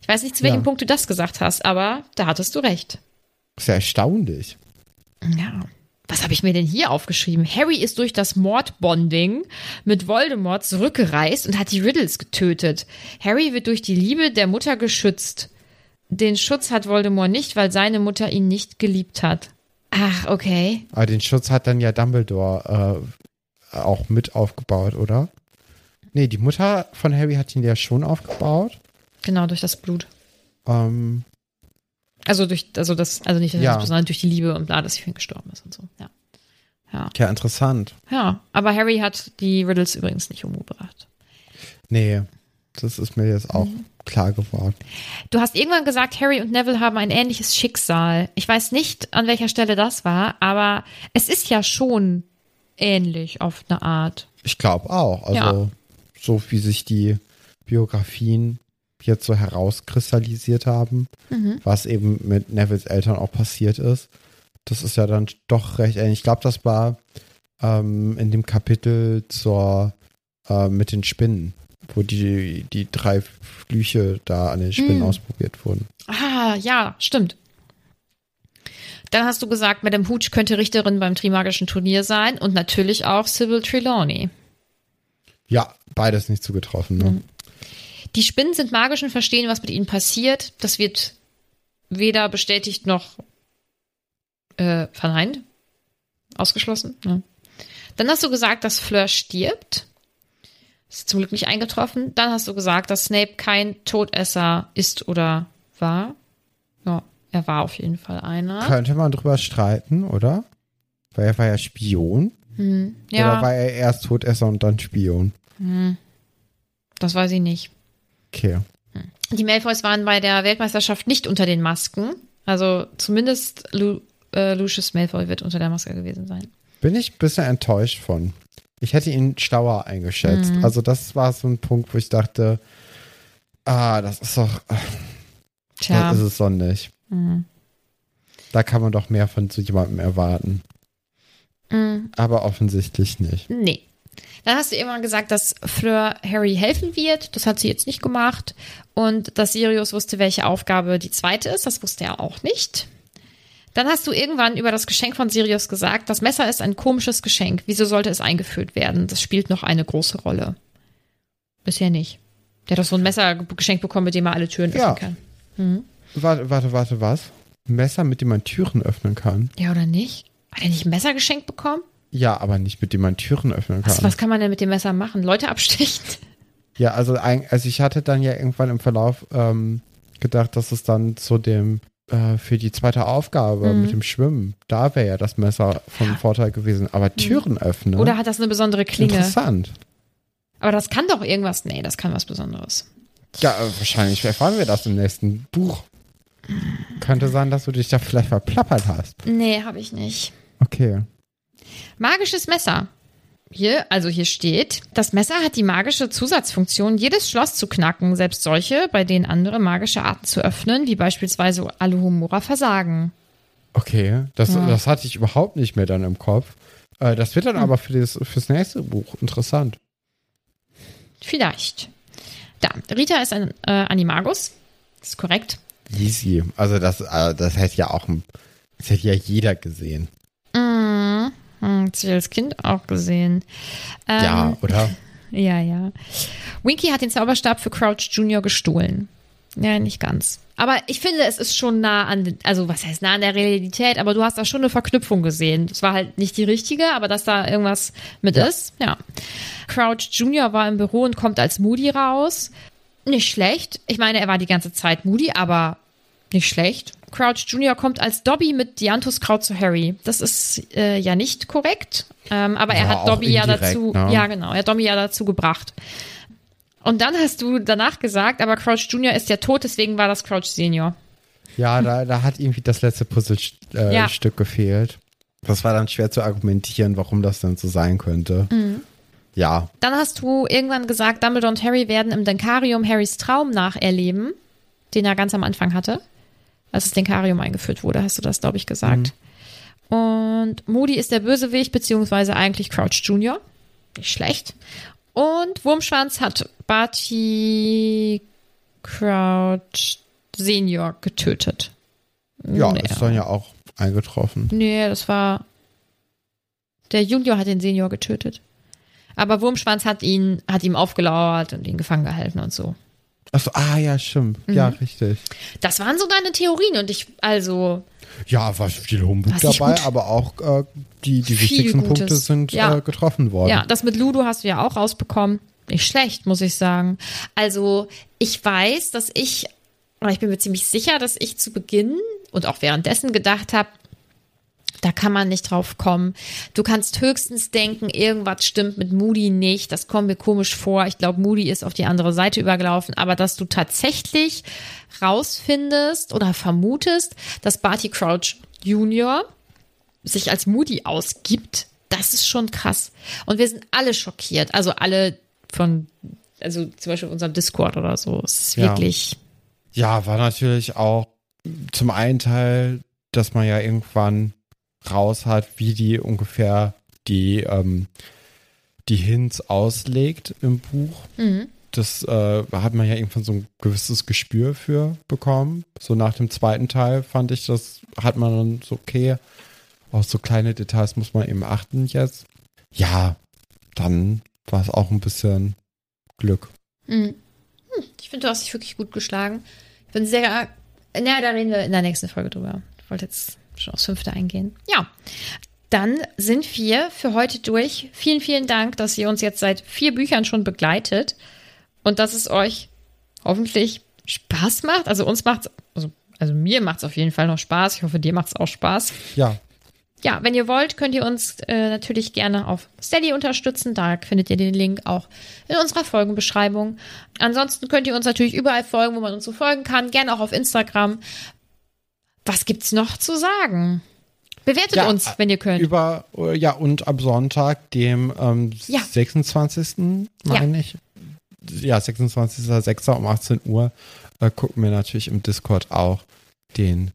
Ich weiß nicht, zu welchem Ja. Punkt du das gesagt hast, aber da hattest du recht. Ist ja erstaunlich. Ja. Was habe ich mir denn hier aufgeschrieben? Harry ist durch das Mordbonding mit Voldemort zurückgereist und hat die Riddles getötet. Harry wird durch die Liebe der Mutter geschützt. Den Schutz hat Voldemort nicht, weil seine Mutter ihn nicht geliebt hat. Ach, okay. Aber den Schutz hat dann ja Dumbledore äh, auch mit aufgebaut, oder? Nee, die Mutter von Harry hat ihn ja schon aufgebaut. Genau, durch das Blut. Ähm, Also durch, also das, also nicht Ja. sondern durch die Liebe und bla, dass ihn gestorben ist und so. Ja. Ja. ja, interessant. Ja. Aber Harry hat die Riddles übrigens nicht umgebracht. Nee, das ist mir jetzt auch klar geworden. Du hast irgendwann gesagt, Harry und Neville haben ein ähnliches Schicksal. Ich weiß nicht, an welcher Stelle das war, aber es ist ja schon ähnlich auf eine Art. Ich glaube auch. Also, Ja. so wie sich die Biografien jetzt so herauskristallisiert haben, Mhm. was eben mit Nevilles Eltern auch passiert ist. Das ist ja dann doch recht ähnlich. Ich glaube, das war ähm, in dem Kapitel zur äh, mit den Spinnen, wo die, die drei Flüche da an den Spinnen Mhm. ausprobiert wurden. Ah, ja, stimmt. Dann hast du gesagt, Madame Hooch könnte Richterin beim Trimagischen Turnier sein und natürlich auch Sybil Trelawney. Ja, beides nicht zugetroffen. Ne? Die Spinnen sind magisch und verstehen, was mit ihnen passiert. Das wird weder bestätigt noch äh, verneint. Ausgeschlossen. Ja. Dann hast du gesagt, dass Fleur stirbt. Das ist zum Glück nicht eingetroffen. Dann hast du gesagt, dass Snape kein Todesser ist oder war. Ja, er war auf jeden Fall einer. Könnte man drüber streiten, oder? Weil er war ja Spion. Hm, ja, Oder war er erst Todesser und dann Spion? das weiß ich nicht. Okay. Die Malfoys waren bei der Weltmeisterschaft nicht unter den Masken. Also zumindest Lu äh, Lucius Malfoy wird unter der Maske gewesen sein. Bin ich ein bisschen enttäuscht von. Ich hätte ihn schlauer eingeschätzt. Mhm. Also das war so ein Punkt, wo ich dachte, ah, das ist doch, Tja, das ist es doch nicht. Mhm. Da kann man doch mehr von so jemandem erwarten. Mhm. Aber offensichtlich nicht. nee. Dann hast du irgendwann gesagt, dass Fleur Harry helfen wird. Das hat sie jetzt nicht gemacht. Und dass Sirius wusste, welche Aufgabe die zweite ist. Das wusste er auch nicht. Dann hast du irgendwann über das Geschenk von Sirius gesagt, das Messer ist ein komisches Geschenk. Wieso sollte es eingeführt werden? Das spielt noch eine große Rolle. Bisher nicht. Der hat doch so ein Messer geschenkt bekommen, mit dem er alle Türen Ja. öffnen kann. Warte, warte, warte, was? Ein Messer, mit dem man Türen öffnen kann? Ja, oder nicht? Hat er nicht ein Messer geschenkt bekommen? Ja, aber nicht mit dem man Türen öffnen kann. Was, was kann man denn mit dem Messer machen? Leute abstechen? Ja, also, ein, also ich hatte dann ja irgendwann im Verlauf ähm, gedacht, dass es dann zu dem äh, für die zweite Aufgabe Mhm. mit dem Schwimmen, da wäre ja das Messer von Vorteil gewesen. Aber Türen öffnen. Oder hat das eine besondere Klinge? Interessant. Aber das kann doch irgendwas. Nee, das kann was Besonderes. Ja, äh, wahrscheinlich erfahren wir das im nächsten Buch. Könnte sein, dass du dich da vielleicht verplappert hast. Nee, habe ich nicht. Okay. Magisches Messer. Hier, also hier steht, das Messer hat die magische Zusatzfunktion, jedes Schloss zu knacken, selbst solche, bei denen andere magische Arten zu öffnen, wie beispielsweise Aluhumora versagen. Okay, das, das hatte ich überhaupt nicht mehr dann im Kopf. Äh, das wird dann Hm. aber für das, fürs nächste Buch interessant. Vielleicht. Da, Rita ist ein äh, Animagus. Ist korrekt. Easy. Also das, äh, das hätte ja auch das hätte ja jeder gesehen. Mhm. Hm, das ich als Kind auch gesehen. Ähm, ja, oder? Ja, ja. Winky hat den Zauberstab für Crouch Junior gestohlen. Ja, nicht ganz. Aber ich finde, es ist schon nah an, also was heißt nah an der Realität, aber du hast da schon eine Verknüpfung gesehen. Das war halt nicht die richtige, aber dass da irgendwas mit ist, ja. Crouch Junior war im Büro und kommt als Moody raus. Nicht schlecht. Ich meine, er war die ganze Zeit Moody, aber nicht schlecht. Crouch Junior kommt als Dobby mit Dianthuskraut zu Harry. Das ist äh, ja nicht korrekt. Ähm, aber er Ja, hat auch Dobby ja indirekt, dazu, ne? ja genau, er hat Dobby ja dazu gebracht. Und dann hast du danach gesagt, aber Crouch Junior ist ja tot, deswegen war das Crouch Senior. Ja, da, da hat irgendwie das letzte Puzzlestück äh, Ja. Gefehlt. Das war dann schwer zu argumentieren, warum das dann so sein könnte. Mhm. Ja, Dann hast du irgendwann gesagt, Dumbledore und Harry werden im Denkarium Harrys Traum nacherleben, den er ganz am Anfang hatte. Als das Denkarium eingeführt wurde, hast du das, glaube ich, gesagt. Und Moody ist der Bösewicht, beziehungsweise eigentlich Crouch Junior. Nicht schlecht. Und Wurmschwanz hat Barty Crouch Senior getötet. ja, Nee. ist dann ja auch eingetroffen. Nee, das war. Der Junior hat den Senior getötet. Aber Wurmschwanz hat ihn, hat ihm aufgelauert und ihn gefangen gehalten und so. Achso, ah ja, stimmt. Ja, Mhm. richtig. Das waren so deine Theorien und ich, also, Ja, war viel Humbug dabei, gut. aber auch äh, die, die Viel wichtigsten Gutes. Punkte sind Ja. äh, getroffen worden. ja, das mit Ludo hast du ja auch rausbekommen. Nicht schlecht, muss ich sagen. Also, ich weiß, dass ich, ich bin mir ziemlich sicher, dass ich zu Beginn und auch währenddessen gedacht habe, da kann man nicht drauf kommen. Du kannst höchstens denken, irgendwas stimmt mit Moody nicht. Das kommt mir komisch vor. Ich glaube, Moody ist auf die andere Seite übergelaufen. Aber dass du tatsächlich rausfindest oder vermutest, dass Barty Crouch Junior sich als Moody ausgibt, das ist schon krass. Und wir sind alle schockiert. Also alle von, also zum Beispiel unserem Discord oder so. Es ist Ja. wirklich, Ja, war natürlich auch zum einen Teil, dass man ja irgendwann raus hat, wie die ungefähr die, ähm, die Hints auslegt im Buch. Mhm. Das äh, hat man ja irgendwann so ein gewisses Gespür für bekommen. So nach dem zweiten Teil fand ich, das hat man dann so, okay, auf so kleine Details muss man eben achten jetzt. Ja, dann war es auch ein bisschen Glück. Mhm. Hm, Ich finde, du hast dich wirklich gut geschlagen. Ich bin sehr. Na, da reden wir in der nächsten Folge drüber. Ich wollte jetzt schon aufs fünfte eingehen. Ja. Dann sind wir für heute durch. Vielen, vielen Dank, dass ihr uns jetzt seit vier Büchern schon begleitet und dass es euch hoffentlich Spaß macht. Also uns macht es, also, also mir macht es auf jeden Fall noch Spaß. Ich hoffe, dir macht es auch Spaß. Ja, Ja, wenn ihr wollt, könnt ihr uns äh, natürlich gerne auf Steady unterstützen. Da findet ihr den Link auch in unserer Folgenbeschreibung. Ansonsten könnt ihr uns natürlich überall folgen, wo man uns so folgen kann. Gerne auch auf Instagram. Was gibt's noch zu sagen? Bewertet Ja, uns, wenn ihr könnt. Über, äh, ja, und am Sonntag, dem ähm, Ja. 26. meine ich. Ja, 26.06. um 18 Uhr äh, gucken wir natürlich im Discord auch den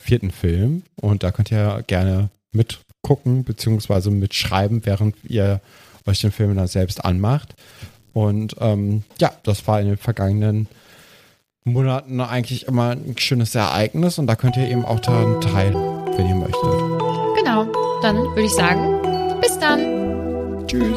vierten Film. Und da könnt ihr gerne mitgucken, beziehungsweise mitschreiben, während ihr euch den Film dann selbst anmacht. Und ähm, ja, das war in den vergangenen Monaten eigentlich immer ein schönes Ereignis und da könnt ihr eben auch daran teilen, wenn ihr möchtet. Genau. Dann würde ich sagen, bis dann. Tschüss.